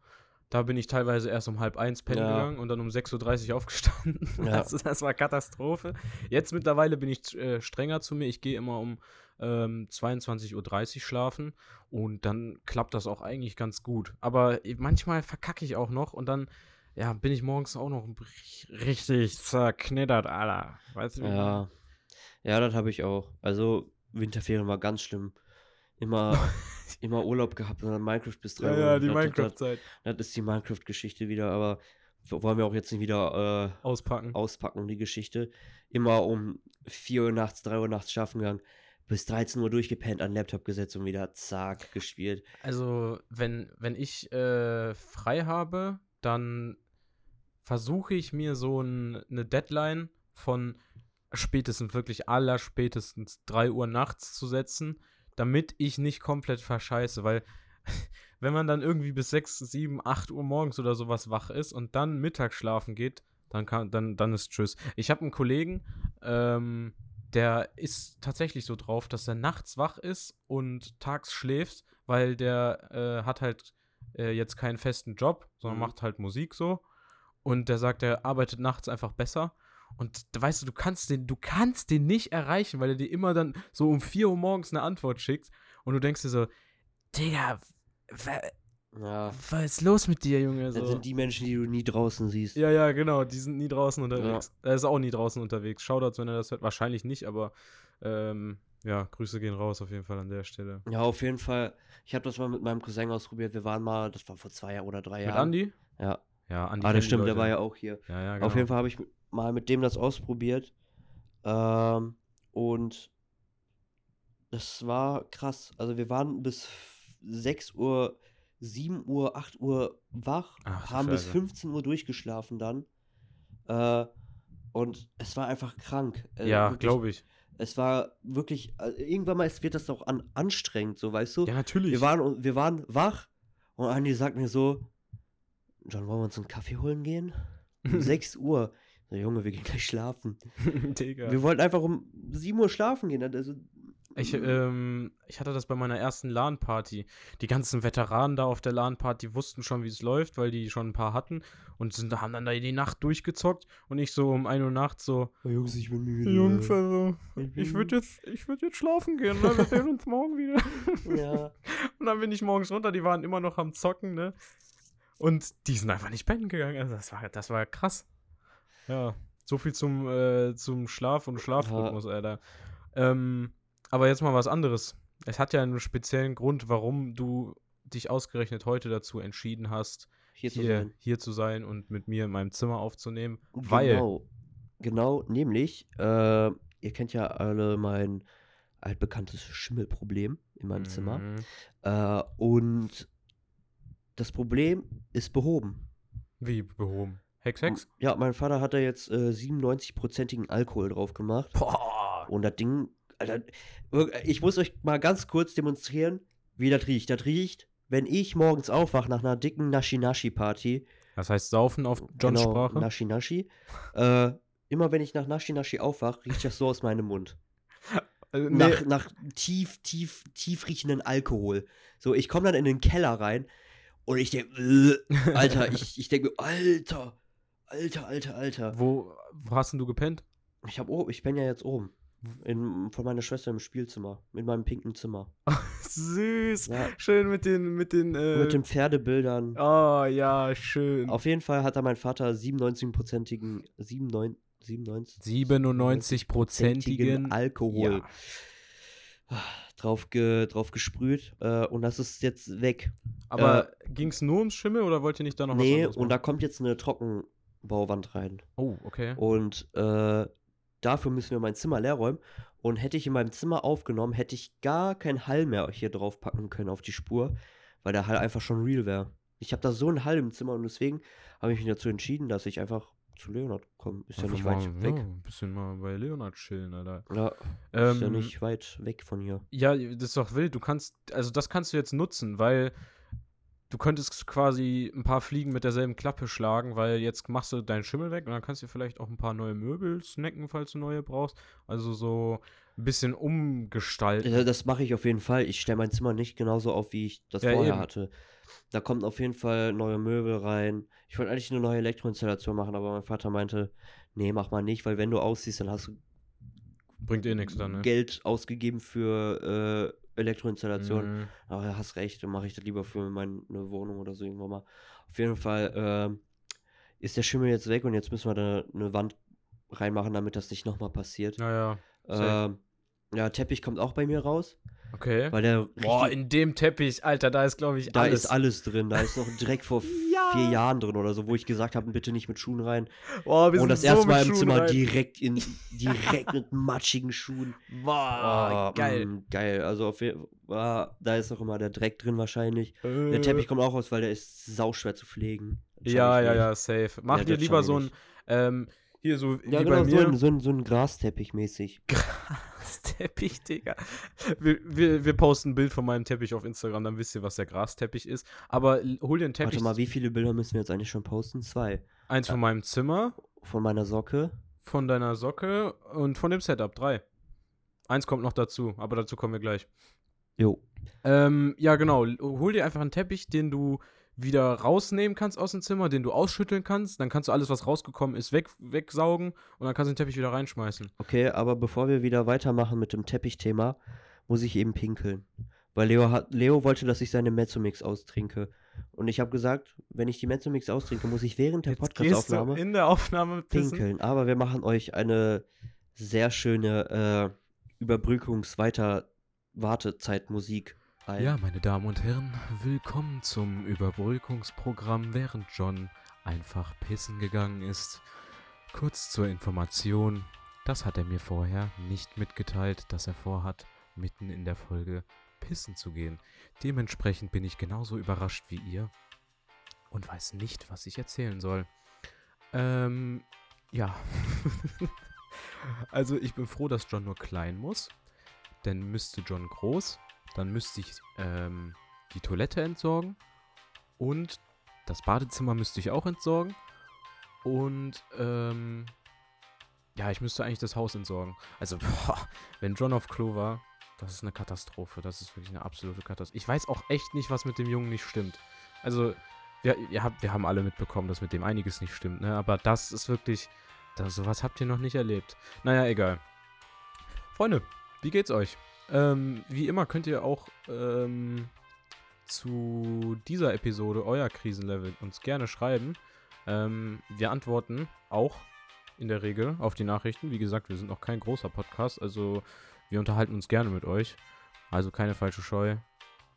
A: Da bin ich teilweise erst um halb eins pennen
B: Ja.
A: gegangen und dann um 6.30 Uhr aufgestanden.
B: Ja.
A: Das, das war Katastrophe. Jetzt mittlerweile bin ich äh, strenger zu mir. Ich gehe immer um ähm, 22.30 Uhr schlafen und dann klappt das auch eigentlich ganz gut. Aber manchmal verkacke ich auch noch und dann ja, bin ich morgens auch noch ri- richtig zerknittert, Alter. Weißt du?
B: Ja, ja, das habe ich auch. Also Winterferien war ganz schlimm. Immer, immer Urlaub gehabt und dann Minecraft bis drei
A: Ja,
B: Uhr.
A: ja, die
B: Das- das-
A: Minecraft-Zeit.
B: Das, das ist die Minecraft-Geschichte wieder, aber wollen wir auch jetzt nicht wieder äh,
A: Auspacken.
B: auspacken, die Geschichte. Immer um 4 Uhr nachts, 3 Uhr nachts schlafen gegangen, bis 13 Uhr durchgepennt, an den Laptop gesetzt und wieder zack, gespielt.
A: Also, wenn, wenn ich äh, frei habe, dann versuche ich mir so ein, eine Deadline von spätestens, wirklich aller spätestens 3 Uhr nachts zu setzen, damit ich nicht komplett verscheiße, weil wenn man dann irgendwie bis 6, 7, 8 Uhr morgens oder sowas wach ist und dann Mittag schlafen geht, dann, kann, dann, dann ist Tschüss. Ich habe einen Kollegen, ähm, der ist tatsächlich so drauf, dass er nachts wach ist und tags schläft, weil der äh, hat halt äh, jetzt keinen festen Job, sondern
B: Mhm.
A: macht halt Musik so. Und der sagt, er arbeitet nachts einfach besser. Und weißt du, du kannst den, du kannst den nicht erreichen, weil er dir immer dann so um 4 Uhr morgens eine Antwort schickt. Und du denkst dir so, Digga,
B: Ja.
A: was ist los mit dir, Junge?
B: Das
A: So.
B: sind die Menschen, die du nie draußen siehst.
A: Ja, ja, genau. Die sind nie draußen unterwegs. Er ist auch nie draußen unterwegs. Shoutouts, wenn er das hört. Wahrscheinlich nicht, aber ähm, ja, Grüße gehen raus auf jeden Fall an der Stelle.
B: Ja, auf jeden Fall. Ich habe das mal mit meinem Cousin ausprobiert. Wir waren mal, das war vor zwei oder drei
A: Mit
B: Jahren.
A: Andi?
B: Ja.
A: Ja, Andi.
B: Ah, das stimmt, der war ja auch hier.
A: Ja, ja, genau.
B: Auf jeden Fall habe ich mal mit dem das ausprobiert. Ähm, und das war krass. Also wir waren bis 6 Uhr, 7 Uhr, 8 Uhr wach,
A: Ach,
B: haben bis
A: Scheiße.
B: 15 Uhr durchgeschlafen dann. Äh, und es war einfach krank. Äh,
A: Ja, glaube ich.
B: Es war wirklich, äh, irgendwann mal wird das auch an, anstrengend, so weißt du.
A: Ja, natürlich.
B: Wir waren, wir waren wach und Andi sagt mir so, John, wollen wir uns einen Kaffee holen gehen? Um 6 Uhr. So, Junge, wir gehen gleich schlafen.
A: Digga.
B: Wir wollten einfach um 7 Uhr schlafen gehen. Also,
A: Ich, ähm, ich hatte das bei meiner ersten LAN-Party. Die ganzen Veteranen da auf der LAN-Party wussten schon, wie es läuft, weil die schon ein paar hatten und sind, haben dann da die Nacht durchgezockt und ich so um 1 Uhr nachts so,
B: oh, Jungs, ich bin müde.
A: Jungs, also,
B: Ich
A: würde jetzt, ich würd jetzt schlafen gehen, ne? wir sehen uns morgen wieder.
B: Ja.
A: Und dann bin ich morgens runter, die waren immer noch am Zocken, ne? Und die sind einfach nicht pennen gegangen. Also das war, das war krass. Ja, so viel zum, äh, zum Schlaf und Schlafrhythmus, Alter. Ähm, aber jetzt mal was anderes. Es hat ja einen speziellen Grund, warum du dich ausgerechnet heute dazu entschieden hast,
B: Hier zu
A: hier,
B: sein.
A: hier zu sein und mit mir in meinem Zimmer aufzunehmen. Weil,
B: Genau. Genau, nämlich, äh, ihr kennt ja alle mein altbekanntes Schimmelproblem in meinem Zimmer.
A: Mhm.
B: Äh, und das Problem ist behoben.
A: Wie behoben? Hex, Hex?
B: Ja, mein Vater hat da jetzt äh, 97-prozentigen Alkohol drauf gemacht.
A: Boah.
B: Und das Ding, Alter, ich muss euch mal ganz kurz demonstrieren, wie das riecht. Das riecht, wenn ich morgens aufwache nach einer dicken Nashi-Nashi-Party.
A: Das heißt Saufen auf Johns
B: genau,
A: Sprache?
B: Nashi-Nashi. Äh, immer wenn ich nach Nashi-Nashi aufwache, riecht das so aus meinem Mund.
A: Äh, nee.
B: Nach, nach tief, tief, tief riechenden Alkohol. So, ich komme dann in den Keller rein und ich denke, Alter, ich, ich denke Alter, Alter, Alter, Alter.
A: Wo, wo hast denn du gepennt?
B: Ich, hab, oh, ich bin ja jetzt oben. In, von meiner Schwester im Spielzimmer. In meinem pinken Zimmer.
A: Süß.
B: Ja,
A: Schön mit den, mit den, äh,
B: mit den Pferdebildern.
A: Oh, ja, schön.
B: Auf jeden Fall hat da mein Vater 97-prozentigen 97, 97
A: 97-prozentigen
B: Alkohol
A: Ja.
B: drauf, ge, drauf gesprüht. Äh, und das ist jetzt weg.
A: Aber ging es nur ums Schimmel oder wollt ihr nicht da noch was
B: nee, und da kommt jetzt eine Trockenbauwand rein.
A: Oh, okay.
B: Und äh, dafür müssen wir mein Zimmer leer räumen. Und hätte ich in meinem Zimmer aufgenommen, hätte ich gar keinen Hall mehr hier drauf packen können auf die Spur, weil der Hall einfach schon real wäre. Ich habe da so einen Hall im Zimmer und deswegen habe ich mich dazu entschieden, dass ich einfach zu Leonard komme. Ist ja
A: Einfach
B: nicht
A: mal,
B: weit weg.
A: Ja, ein bisschen mal bei Leonard chillen, Alter.
B: Ja, ist ja
A: Ähm,
B: nicht weit weg von hier.
A: Ja, das ist doch wild. Du kannst, also das kannst du jetzt nutzen, weil du könntest quasi ein paar Fliegen mit derselben Klappe schlagen, weil jetzt machst du deinen Schimmel weg und dann kannst du vielleicht auch ein paar neue Möbel snacken, falls du neue brauchst. Also so ein bisschen umgestalten.
B: Ja, Das mache ich auf jeden Fall. Ich stelle mein Zimmer nicht genauso auf, wie ich das
A: Ja,
B: vorher
A: eben.
B: hatte. Da kommt auf jeden Fall neue Möbel rein. Ich wollte eigentlich eine neue Elektroinstallation machen, aber mein Vater meinte, nee, mach mal nicht, weil wenn du aussiehst, dann hast du
A: Bringt eh nichts dann, ne?
B: Geld ausgegeben für äh, Elektroinstallation.
A: Mhm.
B: Aber du hast recht, dann mache ich das lieber für meine Wohnung oder so irgendwann mal. Auf jeden Fall ähm, ist der Schimmel jetzt weg und jetzt müssen wir da eine Wand reinmachen, damit das nicht nochmal passiert.
A: Ja, ja.
B: Ähm, ja, Teppich kommt auch bei mir raus,
A: Okay.
B: weil der
A: Boah, in dem Teppich, Alter, da ist, glaube ich,
B: da
A: alles.
B: ist alles drin. Da ist noch ein Dreck vor
A: Ja.
B: vier Jahren drin oder so, wo ich gesagt habe, bitte nicht mit Schuhen rein.
A: Boah, wir
B: und das
A: so
B: erste Mal im
A: Schuhen
B: Zimmer
A: rein.
B: direkt in direkt mit matschigen Schuhen.
A: Boah,
B: Ah,
A: geil.
B: mm, geil. Also auf jeden Fall, da ist auch immer der Dreck drin wahrscheinlich.
A: Äh,
B: Der Teppich kommt auch raus, weil der ist sauschwer zu pflegen.
A: Ja, ja, ja, safe. Mach
B: Ja,
A: dir lieber so ein, ähm, hier so
B: Ja,
A: wie
B: genau,
A: bei
B: so
A: mir.
B: ein, so ein, so ein Grasteppich mäßig.
A: Grasteppich, Digga. Wir, wir, wir posten ein Bild von meinem Teppich auf Instagram, dann wisst ihr, was der Grasteppich ist. Aber hol dir einen Teppich.
B: Warte mal, wie viele Bilder müssen wir jetzt eigentlich schon posten? Zwei.
A: eins von meinem Zimmer,
B: Von meiner Socke.
A: von deiner Socke und von dem Setup. Drei. Eins kommt noch dazu, aber dazu kommen wir gleich.
B: Jo.
A: Ähm, ja, genau. Hol dir einfach einen Teppich, den du wieder rausnehmen kannst aus dem Zimmer, den du ausschütteln kannst. Dann kannst du alles, was rausgekommen ist, weg, wegsaugen und dann kannst du den Teppich wieder reinschmeißen.
B: Okay, aber bevor wir wieder weitermachen mit dem Teppichthema, muss ich eben pinkeln. Weil Leo hat, Leo wollte, dass ich seine Mezzomix austrinke. Und ich habe gesagt, wenn ich die Mezzomix austrinke, muss ich während der Podcastaufnahme
A: in der Aufnahme pissen.
B: pinkeln. Aber wir machen euch eine sehr schöne äh, Überbrückungs-Weiter-Wartezeitmusik ein.
A: Ja, meine Damen und Herren, willkommen zum Überbrückungsprogramm, während John einfach pissen gegangen ist. Kurz zur Information, das hat er mir vorher nicht mitgeteilt, dass er vorhat, mitten in der Folge pissen zu gehen. Dementsprechend bin ich genauso überrascht wie ihr und weiß nicht, was ich erzählen soll. Ähm, ja. also ich bin froh, dass John nur klein muss, denn müsste John groß, dann müsste ich ähm, die Toilette entsorgen und das Badezimmer müsste ich auch entsorgen und ähm, ja, ich müsste eigentlich das Haus entsorgen. Also, boah, wenn John auf Klo war, das ist eine Katastrophe. Das ist wirklich eine absolute Katastrophe. Ich weiß auch echt nicht, was mit dem Jungen nicht stimmt. Also, wir, wir haben alle mitbekommen, dass mit dem einiges nicht stimmt, ne? Aber das ist wirklich, das, sowas habt ihr noch nicht erlebt. Naja, egal. Freunde, wie geht's euch? Ähm, wie immer könnt ihr auch ähm, zu dieser Episode euer Krisenlevel uns gerne schreiben. Ähm, wir antworten auch in der Regel auf die Nachrichten. Wie gesagt, wir sind noch kein großer Podcast, also wir unterhalten uns gerne mit euch. Also keine falsche Scheu.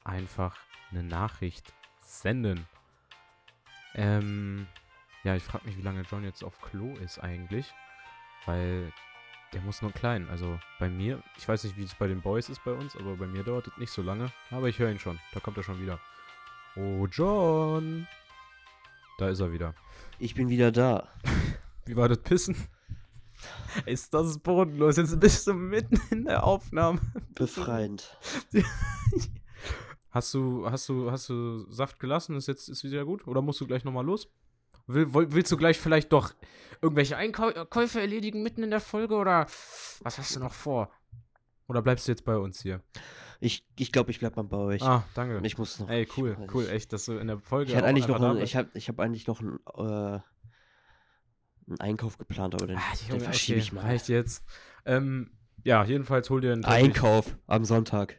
A: Einfach eine Nachricht senden. Ähm, ja, ich frage mich, wie lange John jetzt auf Klo ist eigentlich. Weil der muss nur klein. Also bei mir, ich weiß nicht, wie es bei den Boys ist bei uns, aber bei mir dauert es nicht so lange. Aber ich höre ihn schon. Da kommt er schon wieder. Oh, John. Da ist er wieder.
B: Ich bin wieder da.
A: Wie war das Pissen? Ist das bodenlos? Jetzt bist du mitten in der Aufnahme.
B: Befreiend.
A: Hast du, hast du, hast du Saft gelassen? Ist jetzt ist wieder gut? Oder musst du gleich nochmal los? Will, willst du gleich vielleicht doch irgendwelche Einkäufe erledigen mitten in der Folge? Oder was hast du noch vor? Oder bleibst du jetzt bei uns hier?
B: Ich, ich glaube, ich bleib mal bei euch.
A: ah, danke.
B: Ich muss noch.
A: Ey, cool,
B: ich
A: cool,
B: nicht.
A: echt, dass du in der Folge.
B: Ich hatte eigentlich noch ich habe ich hab eigentlich noch einen, äh, einen Einkauf geplant, aber den,
A: Ah,
B: den verschiebe
A: okay,
B: ich mal.
A: Reicht jetzt. Ähm, ja, jedenfalls hol dir einen.
B: Einkauf am Sonntag.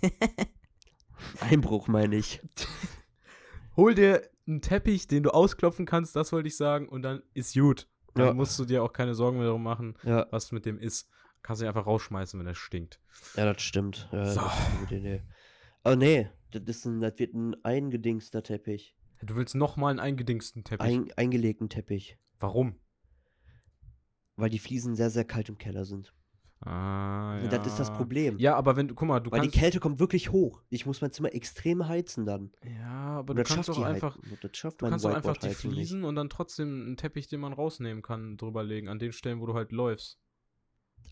B: Einbruch meine ich.
A: Hol dir einen Teppich, den du ausklopfen kannst, das wollte ich sagen, und dann ist gut. Dann
B: Ja.
A: musst du dir auch keine Sorgen mehr darum machen,
B: Ja,
A: was mit dem ist. Kannst du ihn einfach rausschmeißen, wenn er stinkt.
B: ja, das stimmt. Ja,
A: So.
B: das Idee. Oh nee, das, ist ein, das wird ein eingedingster Teppich.
A: Du willst nochmal einen eingedingsten Teppich.
B: Ein, eingelegten Teppich.
A: Warum?
B: Weil die Fliesen sehr, sehr kalt im Keller sind.
A: Ah, ja.
B: Das ist das Problem.
A: Ja, aber wenn du, guck mal, du
B: Weil
A: kannst.
B: die Kälte kommt wirklich hoch. Ich muss mein Zimmer extrem heizen dann.
A: ja, aber
B: Und
A: du
B: das
A: kannst doch einfach,
B: halt,
A: du kannst doch einfach die
B: halt nicht.
A: Fliesen und dann trotzdem einen Teppich, den man rausnehmen kann, drüberlegen, an den Stellen, wo du halt läufst.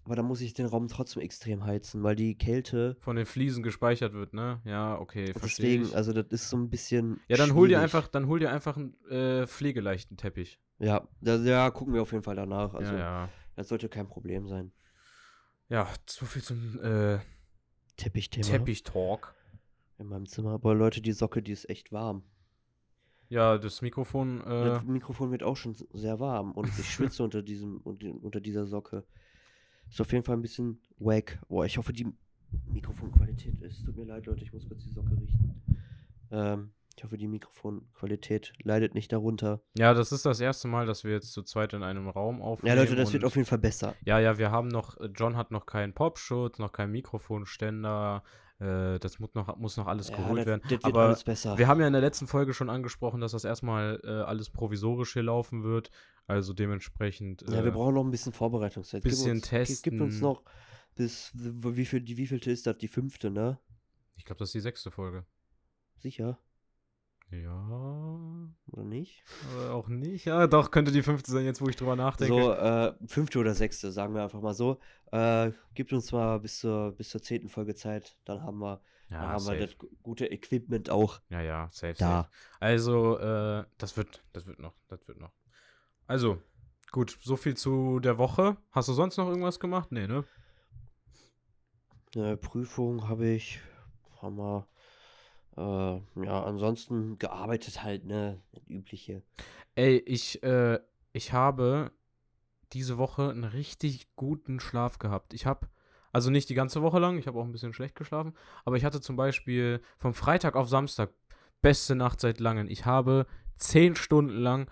B: Aber dann muss ich den Raum trotzdem extrem heizen, weil die Kälte.
A: Von den Fliesen gespeichert wird, ne? Ja, okay, verstehe
B: Deswegen,
A: ich.
B: also das ist so ein bisschen.
A: Ja, dann hol dir
B: schwierig.
A: einfach, dann hol dir einfach einen äh, pflegeleichten Teppich.
B: Ja, da, ja, gucken wir auf jeden Fall danach. Also,
A: ja, ja.
B: das sollte kein Problem sein.
A: Ja, so viel zum äh,
B: Teppichthema.
A: Teppich-Talk.
B: In meinem Zimmer. Aber Leute, die Socke, die ist echt warm.
A: Ja, das Mikrofon, äh,
B: Das Mikrofon wird auch schon sehr warm und ich schwitze unter diesem unter, unter dieser Socke. Ist auf jeden Fall ein bisschen wack. Boah, ich hoffe, die Mikrofonqualität ist. Tut mir leid, Leute, ich muss kurz die Socke richten. Ähm, ich hoffe, die Mikrofonqualität leidet nicht darunter.
A: ja, das ist das erste Mal, dass wir jetzt zu zweit in einem Raum
B: Ja,
A: aufnehmen.
B: Leute, das wird auf jeden Fall besser.
A: Ja, ja, wir haben noch, äh, John hat noch keinen Popschutz, noch keinen Mikrofonständer. Äh, das muss noch, muss noch alles
B: Ja,
A: geholt
B: das,
A: werden.
B: das wird
A: Aber
B: alles besser.
A: wir haben ja in der letzten Folge schon angesprochen, dass das erstmal äh, alles provisorisch hier laufen wird. Also dementsprechend.
B: ja, wir
A: äh,
B: brauchen noch ein bisschen Vorbereitungszeit.
A: bisschen
B: gib uns, Gib, gib uns
A: testen.
B: noch bis, wie viel, die wievielte ist das? Die fünfte, ne?
A: Ich glaube, das ist die sechste Folge.
B: Sicher?
A: Ja.
B: Oder nicht?
A: Aber auch nicht. Ja, doch, könnte die fünfte sein, jetzt wo ich drüber nachdenke.
B: So, äh, fünfte oder sechste, sagen wir einfach mal so. Äh, gibt uns mal bis zur, bis zur zehnten Folge Zeit, dann haben wir, dann
A: ja,
B: haben
A: safe.
B: wir das gu- gute Equipment auch
A: ja, ja, safe,
B: da.
A: safe. Also, äh, das wird, das wird noch, das wird noch. Also, gut, so viel zu der Woche. Hast du sonst noch irgendwas gemacht? Nee, ne?
B: Eine Prüfung habe ich, haben wir, äh, ja, ansonsten gearbeitet halt, ne, übliche.
A: Ey, ich, äh, ich habe diese Woche einen richtig guten Schlaf gehabt. Ich habe, also nicht die ganze Woche lang, ich habe auch ein bisschen schlecht geschlafen, aber ich hatte zum Beispiel vom Freitag auf Samstag beste Nacht seit langem. Ich habe zehn Stunden lang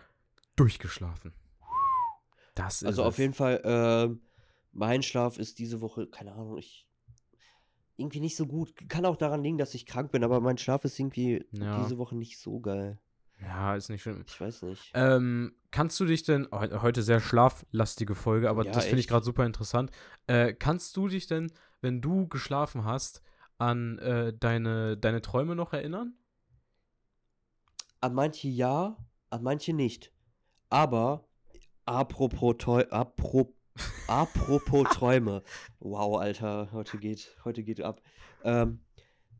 A: durchgeschlafen. Das ist
B: Also auf
A: es.
B: jeden Fall, ähm, mein Schlaf ist diese Woche, keine Ahnung, ich irgendwie nicht so gut. Kann auch daran liegen, dass ich krank bin, aber mein Schlaf ist irgendwie
A: Ja.
B: diese Woche nicht so geil.
A: Ja, ist nicht schlimm.
B: Ich weiß nicht.
A: Ähm, kannst du dich denn, heu- heute sehr schlaflastige Folge, aber
B: Ja,
A: das finde ich gerade super interessant. Äh, kannst du dich denn, wenn du geschlafen hast, an äh, deine, deine Träume noch erinnern?
B: An manche ja, an manche nicht. Aber apropos, Teu apro apropos Träume. Wow, Alter, heute geht, heute geht ab. Ähm,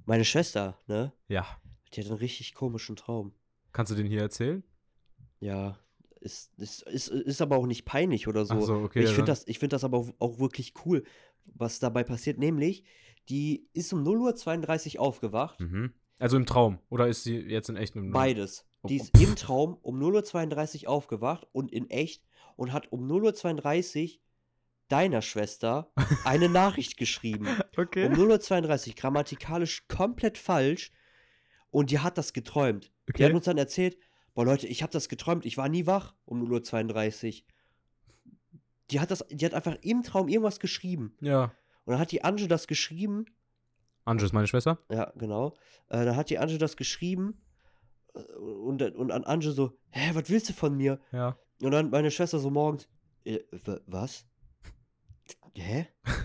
B: meine Schwester, ne?
A: Ja.
B: Die hat einen richtig komischen Traum.
A: Kannst du den hier erzählen?
B: Ja, ist, ist, ist, ist aber auch nicht peinlich oder so.
A: Ach so, okay.
B: ich finde das, ich find das aber auch- auch wirklich cool, was dabei passiert. Nämlich, die ist um 0.32 Uhr aufgewacht.
A: Mhm. Also im Traum. Oder ist sie jetzt in echt im
B: Beides.
A: Oh,
B: Die ist im Traum um 0.32 Uhr aufgewacht und in echt und hat um 0.32 Uhr deiner Schwester eine Nachricht geschrieben.
A: Okay.
B: Um 0.32 Uhr, grammatikalisch komplett falsch. Und die hat das geträumt. Die
A: Okay.
B: hat uns dann erzählt, boah Leute, ich habe das geträumt, ich war nie wach um 0.32 Uhr. Die hat das, die hat einfach im Traum irgendwas geschrieben.
A: ja.
B: Und dann hat die Ange das geschrieben.
A: Ange ist meine Schwester.
B: Ja, genau. Äh, dann hat die Ange das geschrieben. äh, Und, und an Ange so, hä, was willst du von mir?
A: Ja.
B: Und dann meine Schwester so morgens, äh, wa- was? Hä?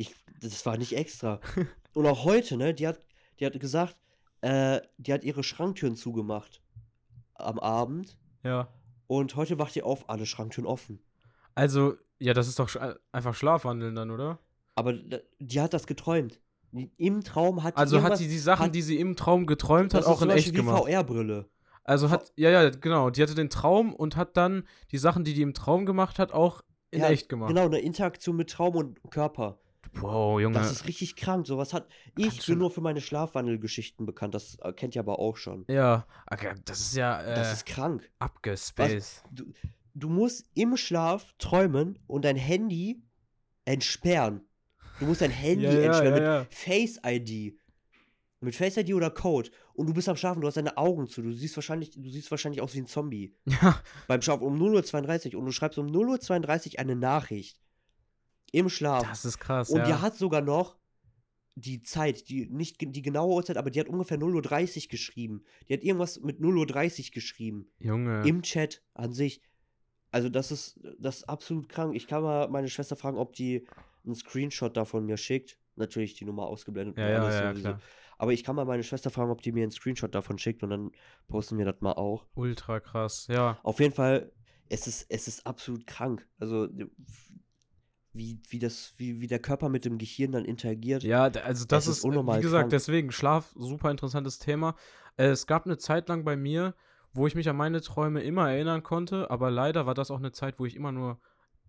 B: Ich, das war nicht extra. Und auch heute, ne, die hat, die hat gesagt, äh, die hat ihre Schranktüren zugemacht am Abend.
A: Ja.
B: Und heute wacht ihr auf, alle Schranktüren offen.
A: Also, ja, das ist doch sch einfach Schlafwandeln dann, oder?
B: Aber die hat das geträumt. Die- Im Traum hat die
A: Also hat sie die Sachen,
B: hat-
A: die sie im Traum geträumt hat, auch in echt gemacht.
B: VR-Brille.
A: Also hat, ja, ja, genau. Die hatte den Traum und hat dann die Sachen, die die im Traum gemacht hat, auch in
B: Ja,
A: echt gemacht.
B: Genau, eine Interaktion mit Traum und Körper.
A: Wow, Junge.
B: Das ist richtig krank. Sowas hat. Ich
A: Kannst
B: bin nur für meine Schlafwandelgeschichten bekannt. Das äh, kennt ihr aber auch schon.
A: ja, okay, das ist ja äh,
B: Das ist krank.
A: abgespaced.
B: Du, du musst im Schlaf träumen und dein Handy entsperren. Du musst dein Handy
A: Ja,
B: entsperren
A: ja,
B: mit
A: ja.
B: Face ID. Mit Face ID oder Code. Und du bist am Schlafen, du hast deine Augen zu. Du siehst wahrscheinlich, du siehst wahrscheinlich aus wie ein Zombie.
A: Ja,
B: Beim Schlafen um 0.32 Uhr und du schreibst um 0.32 Uhr eine Nachricht. Im Schlaf.
A: das ist krass,
B: Und
A: ja.
B: die hat sogar noch die Zeit, die nicht die genaue Uhrzeit, aber die hat ungefähr 0.30 Uhr geschrieben. Die hat irgendwas mit 0.30 Uhr geschrieben.
A: Junge.
B: Im Chat an sich. Also das ist, das ist absolut krank. Ich kann mal meine Schwester fragen, ob die einen Screenshot davon mir schickt. Natürlich die Nummer ausgeblendet.
A: ja,
B: und
A: ja,
B: alles
A: ja,
B: sowieso.
A: klar.
B: Aber ich kann mal meine Schwester fragen, ob die mir einen Screenshot davon schickt und dann posten wir das mal auch.
A: Ultra krass, ja.
B: Auf jeden Fall, es ist, es ist absolut krank. Also, wie, wie, das, wie, wie der Körper mit dem Gehirn dann interagiert.
A: Ja, also das
B: Es ist
A: ist,
B: unnormal
A: wie gesagt,
B: krank.
A: deswegen Schlaf, super interessantes Thema. Äh, Es gab eine Zeit lang bei mir, wo ich mich an meine Träume immer erinnern konnte, aber leider war das auch eine Zeit, wo ich immer nur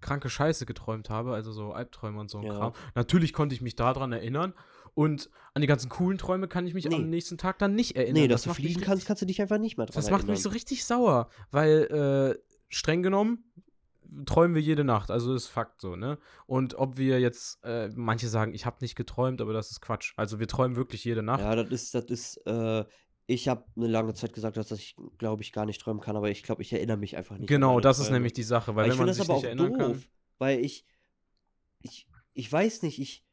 A: kranke Scheiße geträumt habe, also so Albträume und so ein
B: Ja.
A: Kram. Natürlich konnte ich mich daran erinnern und an die ganzen coolen Träume kann ich mich
B: Nee.
A: am nächsten Tag dann nicht erinnern.
B: nee, dass du
A: macht mich
B: fliegen kannst, kannst du dich einfach nicht mehr dran
A: Das macht
B: erinnern.
A: mich so richtig sauer, weil äh, streng genommen träumen wir jede Nacht, also ist Fakt so, ne? Und ob wir jetzt, äh, manche sagen, ich habe nicht geträumt, aber das ist Quatsch. Also wir träumen wirklich jede Nacht.
B: Ja, das ist, das ist, äh, ich habe eine lange Zeit gesagt, dass ich, glaube ich, gar nicht träumen kann, aber ich glaube, ich erinnere mich einfach nicht.
A: genau, das ist
B: Träume.
A: nämlich die Sache, weil
B: Aber
A: wenn man sich
B: das aber
A: nicht
B: auch
A: erinnern
B: doof,
A: kann.
B: weil ich, ich, ich weiß nicht, ich,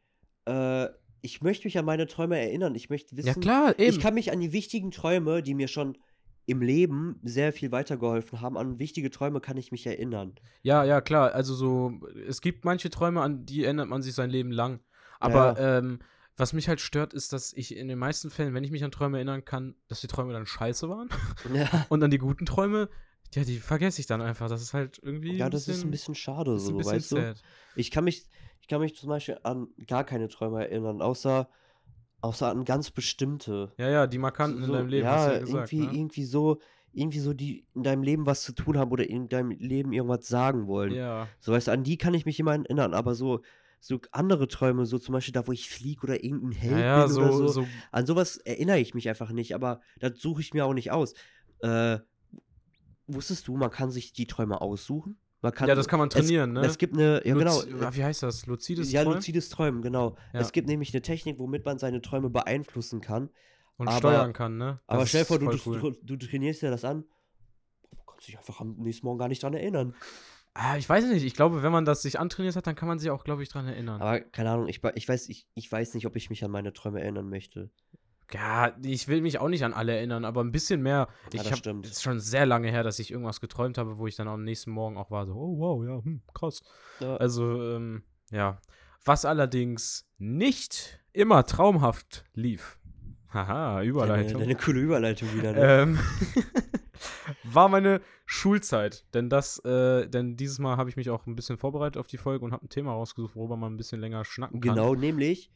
B: äh, ich möchte mich an meine Träume erinnern. Ich möchte wissen,
A: Ja klar, eben.
B: ich kann mich an die wichtigen Träume, die mir schon im Leben sehr viel weitergeholfen haben, an wichtige Träume kann ich mich erinnern.
A: ja, ja, klar. Also so, es gibt manche Träume, an die erinnert man sich sein Leben lang. Aber ähm, was mich halt stört, ist, dass ich in den meisten Fällen, wenn ich mich an Träume erinnern kann, dass die Träume dann scheiße waren.
B: Ja,
A: Und an die guten Träume, ja, die vergesse ich dann einfach. Das ist halt irgendwie.
B: ja das ist ein bisschen schade
A: ist ein
B: so,
A: bisschen
B: weißt du?
A: sad.
B: Ich kann mich, ich kann mich zum Beispiel an gar keine Träume erinnern, außer, außer an ganz bestimmte.
A: Ja, ja, die markanten in
B: so,
A: deinem Leben,
B: ja,
A: ja gesagt.
B: irgendwie,
A: ne?
B: irgendwie so, irgendwie so, die in deinem Leben was zu tun haben oder in deinem Leben irgendwas sagen wollen.
A: Ja,
B: So weißt du, an die kann ich mich immer erinnern, aber so, so andere Träume, so zum Beispiel da, wo ich fliege oder irgendein Held
A: ja
B: bin
A: so,
B: oder so,
A: so,
B: an sowas erinnere ich mich einfach nicht, aber das suche ich mir auch nicht aus. Äh, wusstest du, man kann sich die Träume aussuchen? Kann,
A: Ja, das kann man trainieren, ne?
B: Es gibt eine, ja genau,
A: Luzi- ah, Wie heißt das? Luzides
B: ja,
A: Träumen?
B: luzides Träumen, genau.
A: Ja.
B: Es gibt nämlich eine Technik, womit man seine Träume beeinflussen kann.
A: Und
B: aber-
A: steuern kann, ne?
B: Aber
A: Das
B: stell dir vor, du,
A: cool.
B: du, du trainierst dir das an. Du kannst dich einfach am nächsten Morgen gar nicht dran erinnern.
A: Ah, ich weiß nicht. Ich glaube, wenn man das sich antrainiert hat, dann kann man sich auch, glaube ich, dran erinnern.
B: Aber keine Ahnung, ich, ich, weiß, ich, ich weiß nicht, ob ich mich an meine Träume erinnern möchte.
A: Ja, ich will mich auch nicht an alle erinnern, aber ein bisschen mehr.
B: Ja,
A: Ich
B: das
A: habe
B: stimmt.
A: es ist schon sehr lange her, dass ich irgendwas geträumt habe, wo ich dann am nächsten Morgen auch war so, oh wow, ja, hm, krass.
B: Ja.
A: Also, ähm, ja. Was allerdings nicht immer traumhaft lief. Haha, Überleitung.
B: deine coole Überleitung wieder. Ne?
A: ähm, war meine Schulzeit. Denn das, äh, denn dieses Mal habe ich mich auch ein bisschen vorbereitet auf die Folge und habe ein Thema rausgesucht, worüber man ein bisschen länger schnacken kann.
B: Genau, nämlich,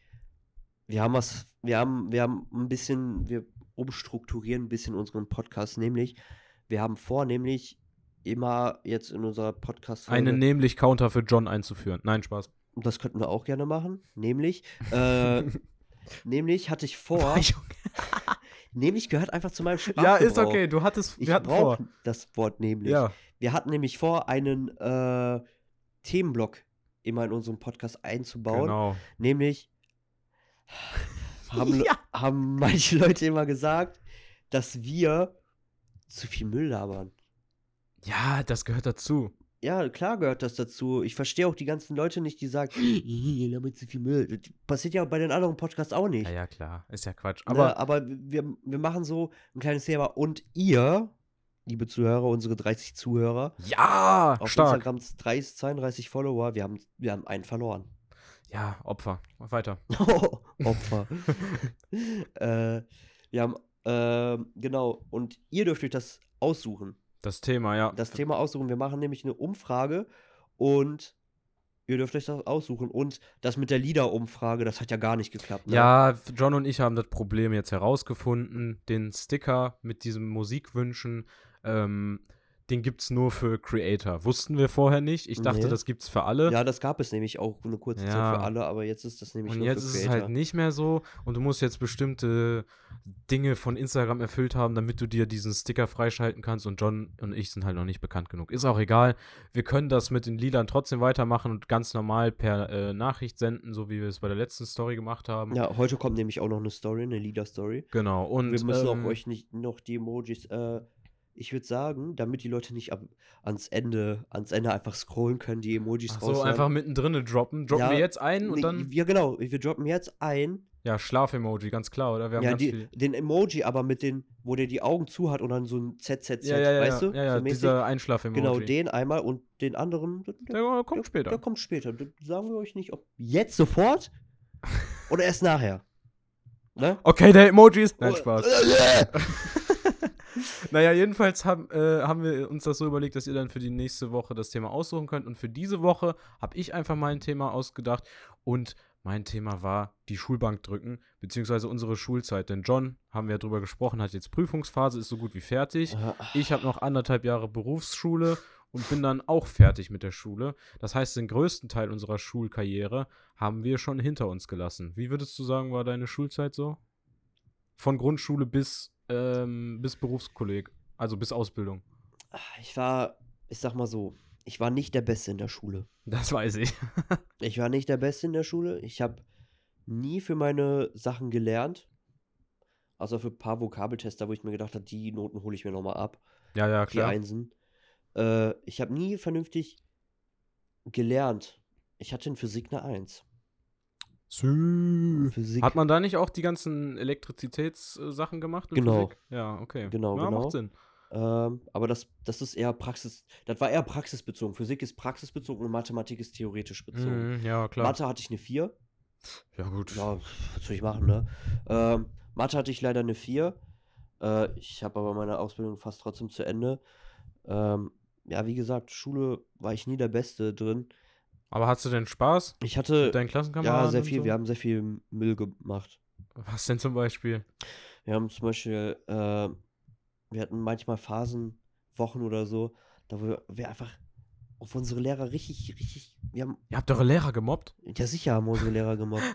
B: wir haben was, wir haben, wir haben ein bisschen, wir umstrukturieren ein bisschen unseren Podcast, nämlich, wir haben vor, nämlich immer jetzt in unserer podcast
A: Einen nämlich Counter für John einzuführen. Nein, Spaß.
B: das könnten wir auch gerne machen, nämlich, äh, nämlich hatte ich vor, nämlich gehört einfach zu meinem Sprachgebrauch.
A: ja, ist okay. Du hattest,
B: Ich
A: wir hatten vor.
B: das Wort nämlich.
A: Ja,
B: Wir hatten nämlich vor, einen äh, Themenblock immer in unserem Podcast einzubauen.
A: genau.
B: Nämlich haben,
C: Ja.
B: haben manche Leute immer gesagt, dass wir zu viel Müll labern.
A: Ja, das gehört dazu.
B: Ja, klar gehört das dazu. Ich verstehe auch die ganzen Leute nicht, die sagen, ihr labert zu viel Müll. Das passiert ja bei den anderen Podcasts auch nicht.
A: Ja, ja, klar. Ist ja Quatsch.
B: Aber,
A: Aber
B: aber wir, wir machen so ein kleines Thema. Und ihr, liebe Zuhörer, unsere 30 Zuhörer,
A: ja,
B: auf
A: stark.
B: Instagram 30, 32 Follower, wir haben, wir haben einen verloren.
A: Ja, Opfer. Weiter.
B: Opfer. äh, wir haben, ähm, genau, und ihr dürft euch das aussuchen.
A: Das Thema, ja.
B: Das Thema aussuchen. Wir machen nämlich eine Umfrage und ihr dürft euch das aussuchen. Und das mit der Liederumfrage, das hat ja gar nicht geklappt. Ne?
A: Ja, John und ich haben das Problem jetzt herausgefunden. Den Sticker mit diesem Musikwünschen, ähm, den gibt es nur für Creator. Wussten wir vorher nicht. Ich dachte,
B: Nee.
A: das gibt's für alle.
B: Ja, das gab es nämlich auch eine kurze Zeit
A: Ja.
B: für alle, aber jetzt ist das nämlich
A: und
B: nur
A: jetzt
B: für
A: ist es
B: Creator.
A: halt nicht mehr so. Und du musst jetzt bestimmte Dinge von Instagram erfüllt haben, damit du dir diesen Sticker freischalten kannst. Und John und ich sind halt noch nicht bekannt genug. Ist auch egal. Wir können das mit den Liedern trotzdem weitermachen und ganz normal per äh, Nachricht senden, so wie wir es bei der letzten Story gemacht haben.
B: Ja, heute kommt nämlich auch noch eine Story, eine Lieder-Story.
A: Genau. Und
B: Wir müssen
A: ähm,
B: auch euch nicht noch die Emojis, äh, ich würde sagen, damit die Leute nicht ab, ans Ende, ans Ende einfach scrollen können, die Emojis
A: Ach so,
B: rausladen.
A: einfach mittendrin droppen. Droppen
B: Ja,
A: wir jetzt ein und
B: Nee,
A: dann.
B: Ja, genau. Wir droppen jetzt ein.
A: Ja, Schlaf-Emoji, ganz klar, oder? Wir haben
B: Ja, die,
A: viel.
B: den Emoji, aber mit den, wo der die Augen zu hat und dann so ein ZZZ,
A: Ja, ja,
B: weißt du?
A: ja, ja
B: so
A: dieser Einschlaf-Emoji.
B: Genau, den einmal und den anderen, der, der,
A: Der kommt später.
B: der kommt später. Das sagen wir euch nicht, ob jetzt sofort oder erst nachher. Ne?
A: Okay, der Emojis. Nein,
B: Oh,
A: Spaß. Naja, jedenfalls haben, äh, haben wir uns das so überlegt, dass ihr dann für die nächste Woche das Thema aussuchen könnt. Und für diese Woche habe ich einfach mal ein Thema ausgedacht. Und mein Thema war die Schulbank drücken, beziehungsweise unsere Schulzeit. Denn John, haben wir ja drüber gesprochen, hat jetzt Prüfungsphase, ist so gut wie fertig. Ich habe noch anderthalb Jahre Berufsschule und bin dann auch fertig mit der Schule. Das heißt, den größten Teil unserer Schulkarriere haben wir schon hinter uns gelassen. Wie würdest du sagen, war deine Schulzeit so? Von Grundschule bis, ähm, bis Berufskolleg, also bis Ausbildung.
B: Ich war, ich sag mal so, ich war nicht der Beste in der Schule.
A: Das weiß ich.
B: Ich war nicht der Beste in der Schule. Ich habe nie für meine Sachen gelernt. Außer für ein paar Vokabeltester, wo ich mir gedacht habe, die Noten hole ich mir nochmal ab.
A: Ja, ja,
B: Die
A: klar.
B: Einsen. Äh, ich habe nie vernünftig gelernt. Ich hatte in Physik eine 1.
A: Sü.
B: Physik.
A: Hat man da nicht auch die ganzen Elektrizitätssachen gemacht? in
B: Genau.
A: Physik? Ja, okay.
B: Genau,
A: ja,
B: genau.
A: Macht Sinn.
B: Ähm, aber das, das ist eher Praxis. Das war eher praxisbezogen. Physik ist praxisbezogen und Mathematik ist theoretisch bezogen.
A: Mhm, ja, klar.
B: Mathe hatte ich eine 4.
A: Ja, gut.
B: Ja, was soll ich machen, ne? Ähm, Mathe hatte ich leider eine 4. Äh, ich habe aber meine Ausbildung fast trotzdem zu Ende. Ähm, ja, wie gesagt, Schule war ich nie der Beste drin.
A: Aber hast du denn Spaß
B: Ich hatte
A: mit deinen Klassenkameraden?
B: ja sehr viel,
A: So?
B: wir haben sehr viel Müll gemacht.
A: Was denn zum Beispiel?
B: Wir haben zum Beispiel, äh, wir hatten manchmal Phasen, Wochen oder so, da wir, wir einfach auf unsere Lehrer richtig, richtig, wir haben,
A: Ihr habt eure Lehrer gemobbt?
B: ja sicher haben wir unsere Lehrer gemobbt.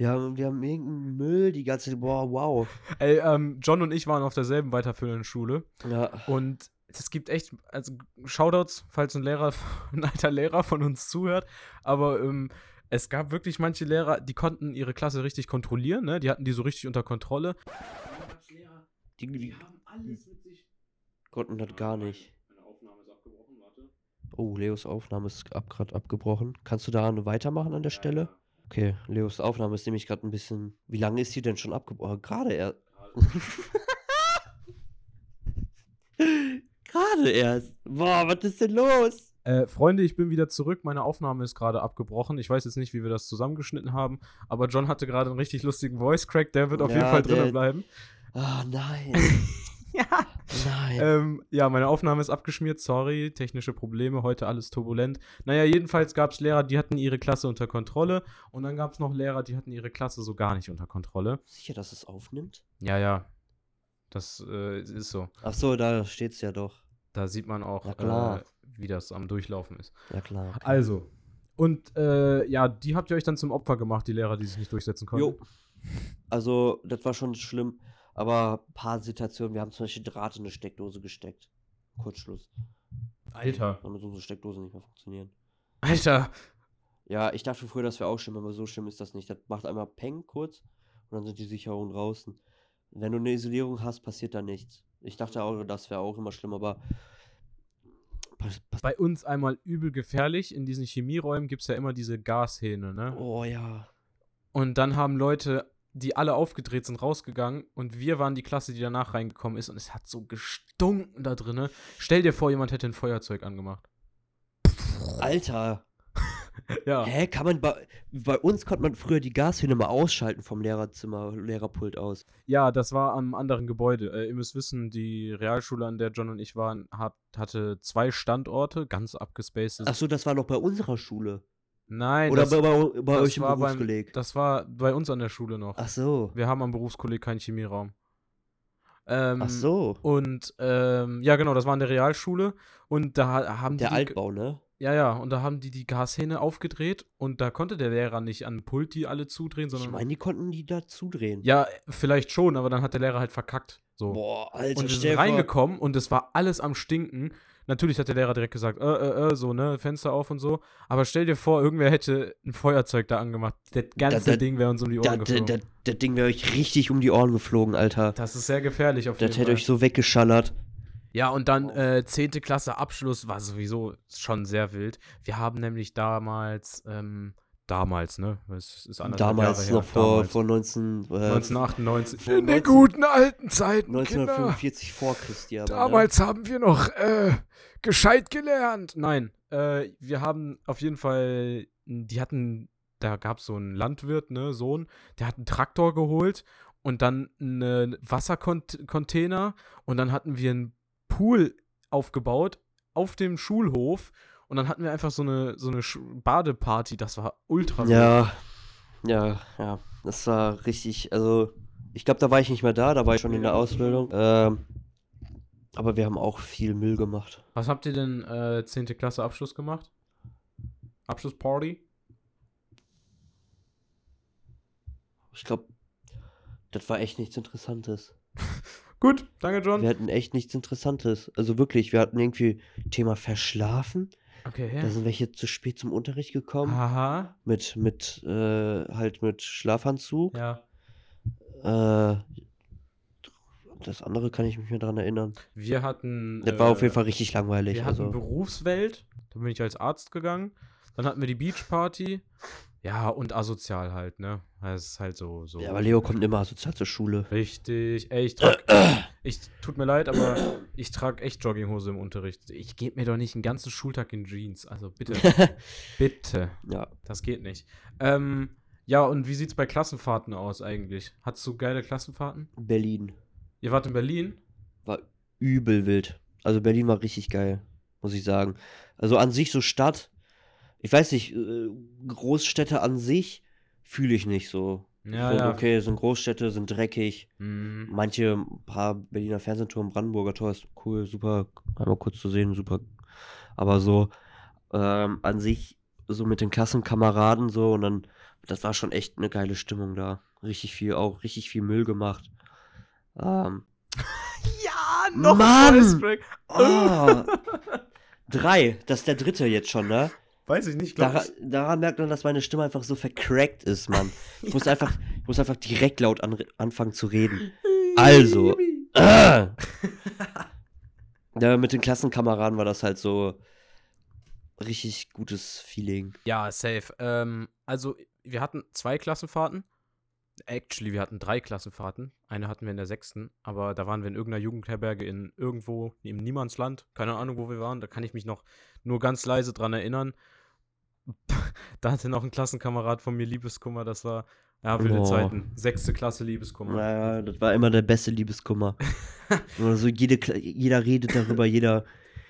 B: Wir haben, wir haben irgendeinen Müll die ganze Zeit, boah, wow.
A: Ey, ähm, John und ich waren auf derselben weiterführenden Schule
B: Ja,
A: und es gibt echt, also Shoutouts, falls ein Lehrer, ein alter Lehrer von uns zuhört, aber ähm, es gab wirklich manche Lehrer, die konnten ihre Klasse richtig kontrollieren, ne? Die hatten die so richtig unter Kontrolle.
B: die, die
A: haben alles mit sich.
B: konnten das gar nicht.
A: Meine Aufnahme ist abgebrochen, warte.
B: Oh, Leos Aufnahme ist ab, gerade abgebrochen. Kannst du da weitermachen an der Stelle? Okay, Leos Aufnahme ist nämlich gerade ein bisschen. Wie lange ist die denn schon abgebrochen? Gerade erst. Gerade erst. Boah, was ist denn los?
A: Äh, Freunde, ich bin wieder zurück. Meine Aufnahme ist gerade abgebrochen. Ich weiß jetzt nicht, wie wir das zusammengeschnitten haben, aber John hatte gerade einen richtig lustigen Voice Crack. Der wird auf jeden
B: Ja,
A: Fall drinnen bleiben.
B: Ah, nein.
A: Ja.
B: Nein.
A: Ähm, ja, meine Aufnahme ist abgeschmiert. Sorry, technische Probleme. Heute alles turbulent. Naja, jedenfalls gab es Lehrer, die hatten ihre Klasse unter Kontrolle. Und dann gab es noch Lehrer, die hatten ihre Klasse so gar nicht unter Kontrolle.
B: Sicher, dass es aufnimmt?
A: Ja, ja. Das äh, ist so.
B: Ach so, da steht's ja doch.
A: Da sieht man auch,
B: klar.
A: äh, wie das am Durchlaufen ist.
B: Ja, klar. okay.
A: Also. Und äh, ja, die habt ihr euch dann zum Opfer gemacht, die Lehrer, die sich nicht durchsetzen konnten.
B: Jo. Also, das war schon schlimm. Aber ein paar Situationen, wir haben zum Beispiel Draht in eine Steckdose gesteckt. Kurzschluss.
A: Alter.
B: Damit unsere Steckdosen nicht mehr funktionieren.
A: Alter.
B: Ja, ich dachte früher, das wäre auch schlimm, aber so schlimm ist das nicht. Das macht einmal Peng kurz und dann sind die Sicherungen draußen. Wenn du eine Isolierung hast, passiert da nichts. Ich dachte auch, das wäre auch immer schlimm, aber.
A: Bei uns einmal übel gefährlich. In diesen Chemieräumen gibt es ja immer diese Gashähne, ne?
B: oh ja.
A: Und dann haben Leute, die alle aufgedreht sind, rausgegangen und wir waren die Klasse, die danach reingekommen ist und es hat so gestunken da drinne. Stell dir vor, jemand hätte ein Feuerzeug angemacht.
B: Alter.
A: Ja.
B: Hä, kann man bei, bei uns konnte man früher die Gashähne mal ausschalten vom Lehrerzimmer, Lehrerpult aus.
A: Ja, das war am anderen Gebäude. Äh, ihr müsst wissen, die Realschule, an der John und ich waren, hat, hatte zwei Standorte, ganz abgespaced.
B: Ach so, das war noch bei unserer Schule.
A: Nein,
B: Oder
A: das,
B: bei, bei, bei euch im
A: war beim-
B: Berufskolleg.
A: das war bei uns an der Schule noch.
B: Ach so.
A: Wir haben am Berufskolleg keinen Chemieraum. Ähm,
B: Ach so.
A: Und ähm, ja, genau, das war in der Realschule. Und da ha- haben
B: Der
A: die. die-
B: Altbau, ne?
A: Ja, ja, und da haben die die Gashähne aufgedreht und da konnte der Lehrer nicht an den Pult die alle zudrehen,
B: Ich
A: sondern.
B: meine, die konnten die da zudrehen.
A: ja, vielleicht schon, aber dann hat der Lehrer halt verkackt. So.
B: Boah, Alter,
A: und sind reingekommen und es war alles am Stinken. Natürlich hat der Lehrer direkt gesagt, äh, äh, äh, so, ne, Fenster auf und so. Aber stell dir vor, irgendwer hätte ein Feuerzeug da angemacht. Das ganze
B: da-
A: Ding wäre uns um die
B: Da,
A: Ohren
B: da,
A: geflogen.
B: da, das Ding wäre euch richtig um die Ohren geflogen, Alter.
A: das ist sehr gefährlich auf jeden
B: Das hätte
A: Fall.
B: euch so weggeschallert.
A: Ja, und dann äh, 10. Klasse Abschluss war sowieso schon sehr wild. Wir haben nämlich damals, ähm, damals, ne? Es ist
B: Damals
A: Jahre her,
B: noch vor,
A: damals.
B: vor 19, äh,
A: 1998.
B: vor 19
A: alten Zeiten,
B: 1945 vor Christi. Aber, ne?
A: Damals haben wir noch äh, gescheit gelernt. Nein, äh, wir haben auf jeden Fall, die hatten da gab es so einen Landwirt, ne, Sohn, der hat einen Traktor geholt und dann einen Wassercontainer und dann hatten wir einen Pool aufgebaut auf dem Schulhof und dann hatten wir einfach so eine, so eine Badeparty. Das war ultra.
B: Ja, ja, ja. Das war richtig, also ich glaube, da war ich nicht mehr da, da war ich schon in der Ausbildung. Ähm, aber wir haben auch viel Müll gemacht.
A: Was habt ihr denn äh, 10. Klasse Abschluss gemacht? Abschlussparty?
B: Ich glaube, das war echt nichts Interessantes.
A: Gut, danke John.
B: Wir hatten echt nichts Interessantes. Also wirklich, wir hatten irgendwie Thema Verschlafen.
A: Okay,
B: Da sind welche zu spät zum Unterricht gekommen.
A: Aha.
B: Mit, mit, äh, halt mit Schlafanzug.
A: Ja.
B: Äh, das andere kann ich mich mehr daran erinnern.
A: Wir hatten.
B: Das war auf
A: äh,
B: jeden Fall richtig langweilig.
A: Wir hatten
B: Also,
A: Berufswelt, da bin ich als Arzt gegangen. Dann hatten wir die Beachparty. Ja, und asozial halt, ne? Das ist halt so. so
B: ja, aber Leo kommt immer sozial zur Schule.
A: Richtig. Ey, ich trag. ich, tut mir leid, aber ich trage echt Jogginghose im Unterricht. Ich gebe mir doch nicht einen ganzen Schultag in Jeans. Also bitte. bitte.
B: Ja.
A: Das geht nicht. Ähm, ja, und wie sieht's bei Klassenfahrten aus eigentlich? Hattest du geile Klassenfahrten?
B: Berlin.
A: Ihr wart in Berlin?
B: War übel wild. Also Berlin war richtig geil, muss ich sagen. Also an sich so Stadt, ich weiß nicht, äh, Großstädte an sich fühle ich nicht so.
A: Ja,
B: so,
A: ja.
B: Okay, sind Großstädte, sind dreckig.
A: Mhm.
B: Manche, ein paar Berliner Fernsehturm, Brandenburger Tor ist cool, super, einmal kurz zu sehen, super. Aber so ähm, an sich, so mit den Klassenkameraden so und dann, das war schon echt eine geile Stimmung da. Richtig viel, auch richtig viel Müll gemacht. Ähm,
A: Ja,
B: noch ein Mann! Voice
A: Oh.
B: oh, drei, das ist der dritte jetzt schon, ne?
A: Weiß ich nicht, glaub
B: Daran, daran merkt man, dass meine Stimme einfach so vercrackt ist, Mann. Ich muss einfach, ich muss einfach direkt laut an, anfangen zu reden. Also! Ja, mit den Klassenkameraden war das halt so richtig gutes Feeling.
A: Ja, safe. Ähm, also, wir hatten zwei Klassenfahrten. Actually, wir hatten drei Klassenfahrten. Eine hatten wir in der sechsten, aber da waren wir in irgendeiner Jugendherberge in irgendwo im Niemandsland. Keine Ahnung, wo wir waren. Da kann ich mich noch nur ganz leise dran erinnern. da hatte noch ein Klassenkamerad von mir Liebeskummer. Das war, ja, wilde
B: Oh.
A: Zeiten. Sechste Klasse Liebeskummer.
B: Naja, das war immer der beste Liebeskummer. also jede, jeder redet darüber, jeder,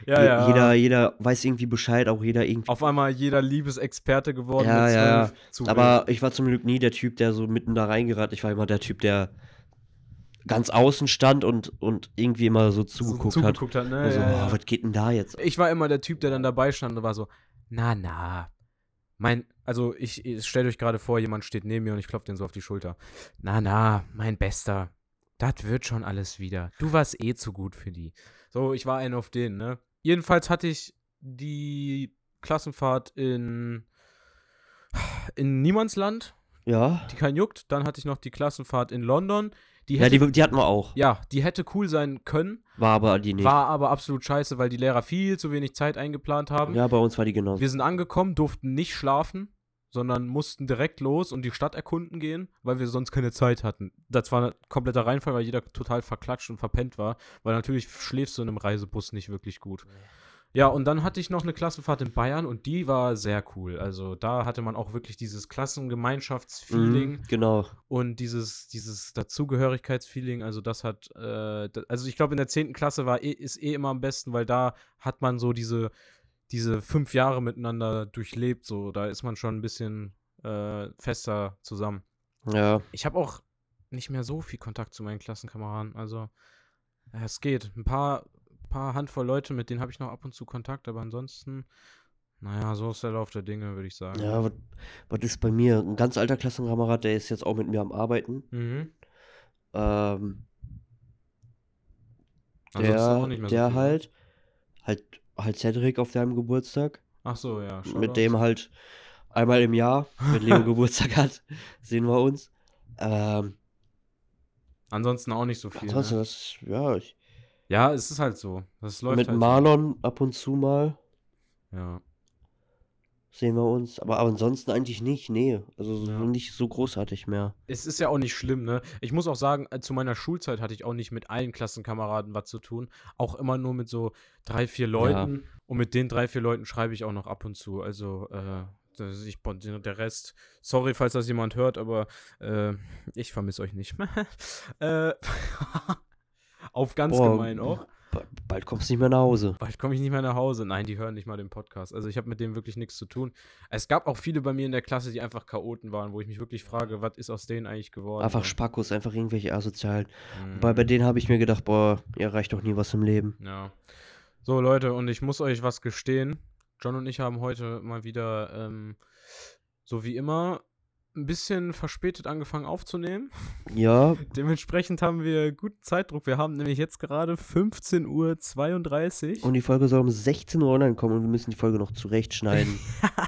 A: Ja, ja.
B: jeder, jeder weiß irgendwie Bescheid, auch jeder irgendwie.
A: Auf einmal jeder Liebesexperte geworden
B: Ja, ja, ja. Aber ich war zum Glück nie der Typ, der so mitten da reingerat. Ich war immer der Typ, der ganz außen stand und, und irgendwie immer so zugeguckt,
A: so
B: hat.
A: zugeguckt hat. ne?
B: Also,
A: ja, ja.
B: oh, was geht denn da jetzt?
A: Ich war immer der Typ, der dann dabei stand und war so, na, na. Mein, also ich, ich stellt euch gerade vor, jemand steht neben mir und ich klopfe den so auf die Schulter. Na, na, mein Bester. Das wird schon alles wieder. Du warst eh zu gut für die. So, ich war einer auf den, ne? Jedenfalls hatte ich die Klassenfahrt in, in Niemandsland,
B: Ja.
A: die kein juckt. Dann hatte ich noch die Klassenfahrt in London. Die
B: Ja,
A: hätte,
B: die, die hatten wir auch.
A: ja, die hätte cool sein können,
B: War aber die nicht.
A: war aber absolut scheiße, weil die Lehrer viel zu wenig Zeit eingeplant haben.
B: ja, bei uns war die genauso.
A: Wir sind angekommen, durften nicht schlafen, sondern mussten direkt los und die Stadt erkunden gehen, weil wir sonst keine Zeit hatten. Das war ein kompletter Reinfall, weil jeder total verklatscht und verpennt war, weil natürlich schläfst du in einem Reisebus nicht wirklich gut. Ja, und dann hatte ich noch eine Klassenfahrt in Bayern und die war sehr cool. Also da hatte man auch wirklich dieses Klassengemeinschaftsfeeling
B: Mhm, genau.
A: und dieses, dieses Dazugehörigkeitsfeeling, also das hat, äh, also ich glaube in der 10. Klasse war eh, ist eh immer am besten, weil da hat man so diese, diese fünf Jahre miteinander durchlebt, so, da ist man schon ein bisschen äh, fester zusammen.
B: Ja.
A: Ich habe auch nicht mehr so viel Kontakt zu meinen Klassenkameraden, also es geht. Ein paar, paar Handvoll Leute, mit denen habe ich noch ab und zu Kontakt, aber ansonsten, naja, so ist der Lauf der Dinge, würde ich sagen.
B: Ja, was, was ist bei mir? Ein ganz alter Klassenkamerad, der ist jetzt auch mit mir am Arbeiten.
A: Mhm.
B: Ähm, der
A: auch nicht mehr so
B: der
A: ne?
B: halt, halt, halt Cedric auf deinem Geburtstag.
A: Ach so, ja.
B: mit dem halt einmal im Jahr, wenn Leo Geburtstag hat, sehen wir uns. Ähm,
A: Ansonsten auch nicht so viel.
B: ansonsten,
A: Ne?
B: das ja, ich,
A: Ja, es ist halt so. Das läuft
B: mit
A: halt
B: Marlon ab und zu mal
A: So. Ja.
B: sehen wir uns. Aber, aber ansonsten eigentlich nicht, nee. Also so
A: Ja.
B: nicht so großartig mehr.
A: Es ist ja auch nicht schlimm, ne? Ich muss auch sagen, äh, zu meiner Schulzeit hatte ich auch nicht mit allen Klassenkameraden was zu tun. Auch immer nur mit so drei, vier Leuten. Und mit den drei, vier Leuten schreibe ich auch noch ab und zu. Also, äh, ich, der Rest, sorry, falls das jemand hört, aber äh, ich vermisse euch nicht. äh, auf ganz
B: Boah,
A: gemein auch.
B: ba- Bald kommst du nicht mehr nach Hause.
A: Bald komme ich nicht mehr nach Hause. Nein, die hören nicht mal den Podcast. Also ich habe mit dem wirklich nichts zu tun. Es gab auch viele bei mir in der Klasse, die einfach Chaoten waren, wo ich mich wirklich frage, was ist aus denen eigentlich geworden?
B: Einfach Spackos, einfach irgendwelche Asozialen.
A: mm,
B: Wobei bei denen habe ich mir gedacht, boah, ihr erreicht doch nie was im Leben.
A: Ja. So, Leute, und ich muss euch was gestehen. John und ich haben heute mal wieder, ähm, so wie immer, ein bisschen verspätet angefangen aufzunehmen.
B: Ja,
A: Dementsprechend haben wir guten Zeitdruck. Wir haben nämlich jetzt gerade 15.32 Uhr.
B: und die Folge soll um 16 Uhr online kommen und wir müssen die Folge noch zurechtschneiden.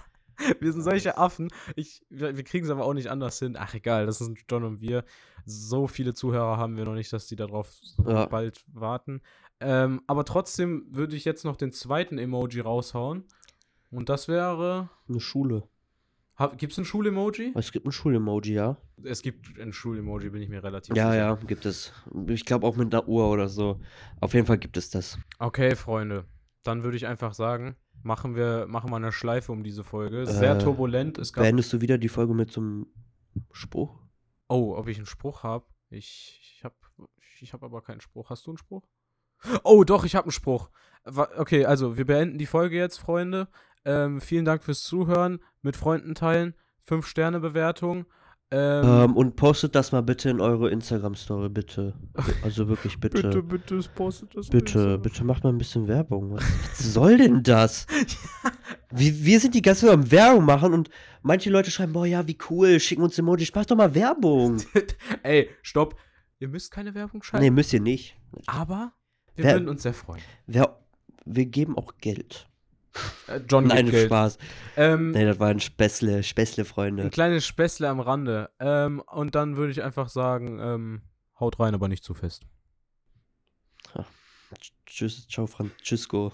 A: wir sind solche Affen. Ich, wir kriegen es aber auch nicht anders hin. Ach, egal, das sind John und wir. So viele Zuhörer haben wir noch nicht, dass die darauf so
B: Ja.
A: bald warten. Ähm, aber trotzdem würde ich jetzt noch den zweiten Emoji raushauen. Und das wäre.
B: Eine Schule.
A: Gibt es ein Schul-Emoji?
B: Es gibt ein Schul-Emoji, ja?
A: Es gibt ein Schul-Emoji, bin ich mir relativ
B: Ja,
A: sicher.
B: ja, gibt es. Ich glaube auch mit einer Uhr oder so. Auf jeden Fall gibt es das.
A: Okay, Freunde. Dann würde ich einfach sagen, machen wir, machen wir eine Schleife um diese Folge. Sehr
B: Äh,
A: turbulent. Es gab
B: Beendest du wieder die Folge mit so einem Spruch?
A: Oh, ob ich einen Spruch habe? Ich, ich habe ich hab aber keinen Spruch. Hast du einen Spruch? Oh, doch, ich habe einen Spruch. Okay, also wir beenden die Folge jetzt, Freunde. Ähm, vielen Dank fürs Zuhören. Mit Freunden teilen. 5-Sterne-Bewertung. Ähm,
B: Ähm, und postet das mal bitte in eure Instagram-Story, bitte. Also wirklich bitte.
A: bitte,
B: Bitte,
A: bitte, postet das
B: bitte, macht mal ein bisschen Werbung. Was, was soll denn das? Wir, wir sind die ganze Zeit am Werbung machen und manche Leute schreiben, boah, ja, wie cool, schicken uns Emojis, mach doch mal Werbung.
A: Ey, stopp. Ihr müsst keine Werbung schalten.
B: Nee, müsst ihr nicht.
A: Aber wir
B: Wer-
A: würden uns sehr freuen.
B: Wir, wir geben auch Geld.
A: Äh, John
B: Nein,
A: Geld.
B: Spaß.
A: Ähm,
B: Nee, das war ein Späßle, Späßle, Freunde.
A: Ein kleines Späßle am Rande. Ähm, und dann würde ich einfach sagen, ähm, haut rein, aber nicht zu fest.
B: Tschüss, ciao, Francisco.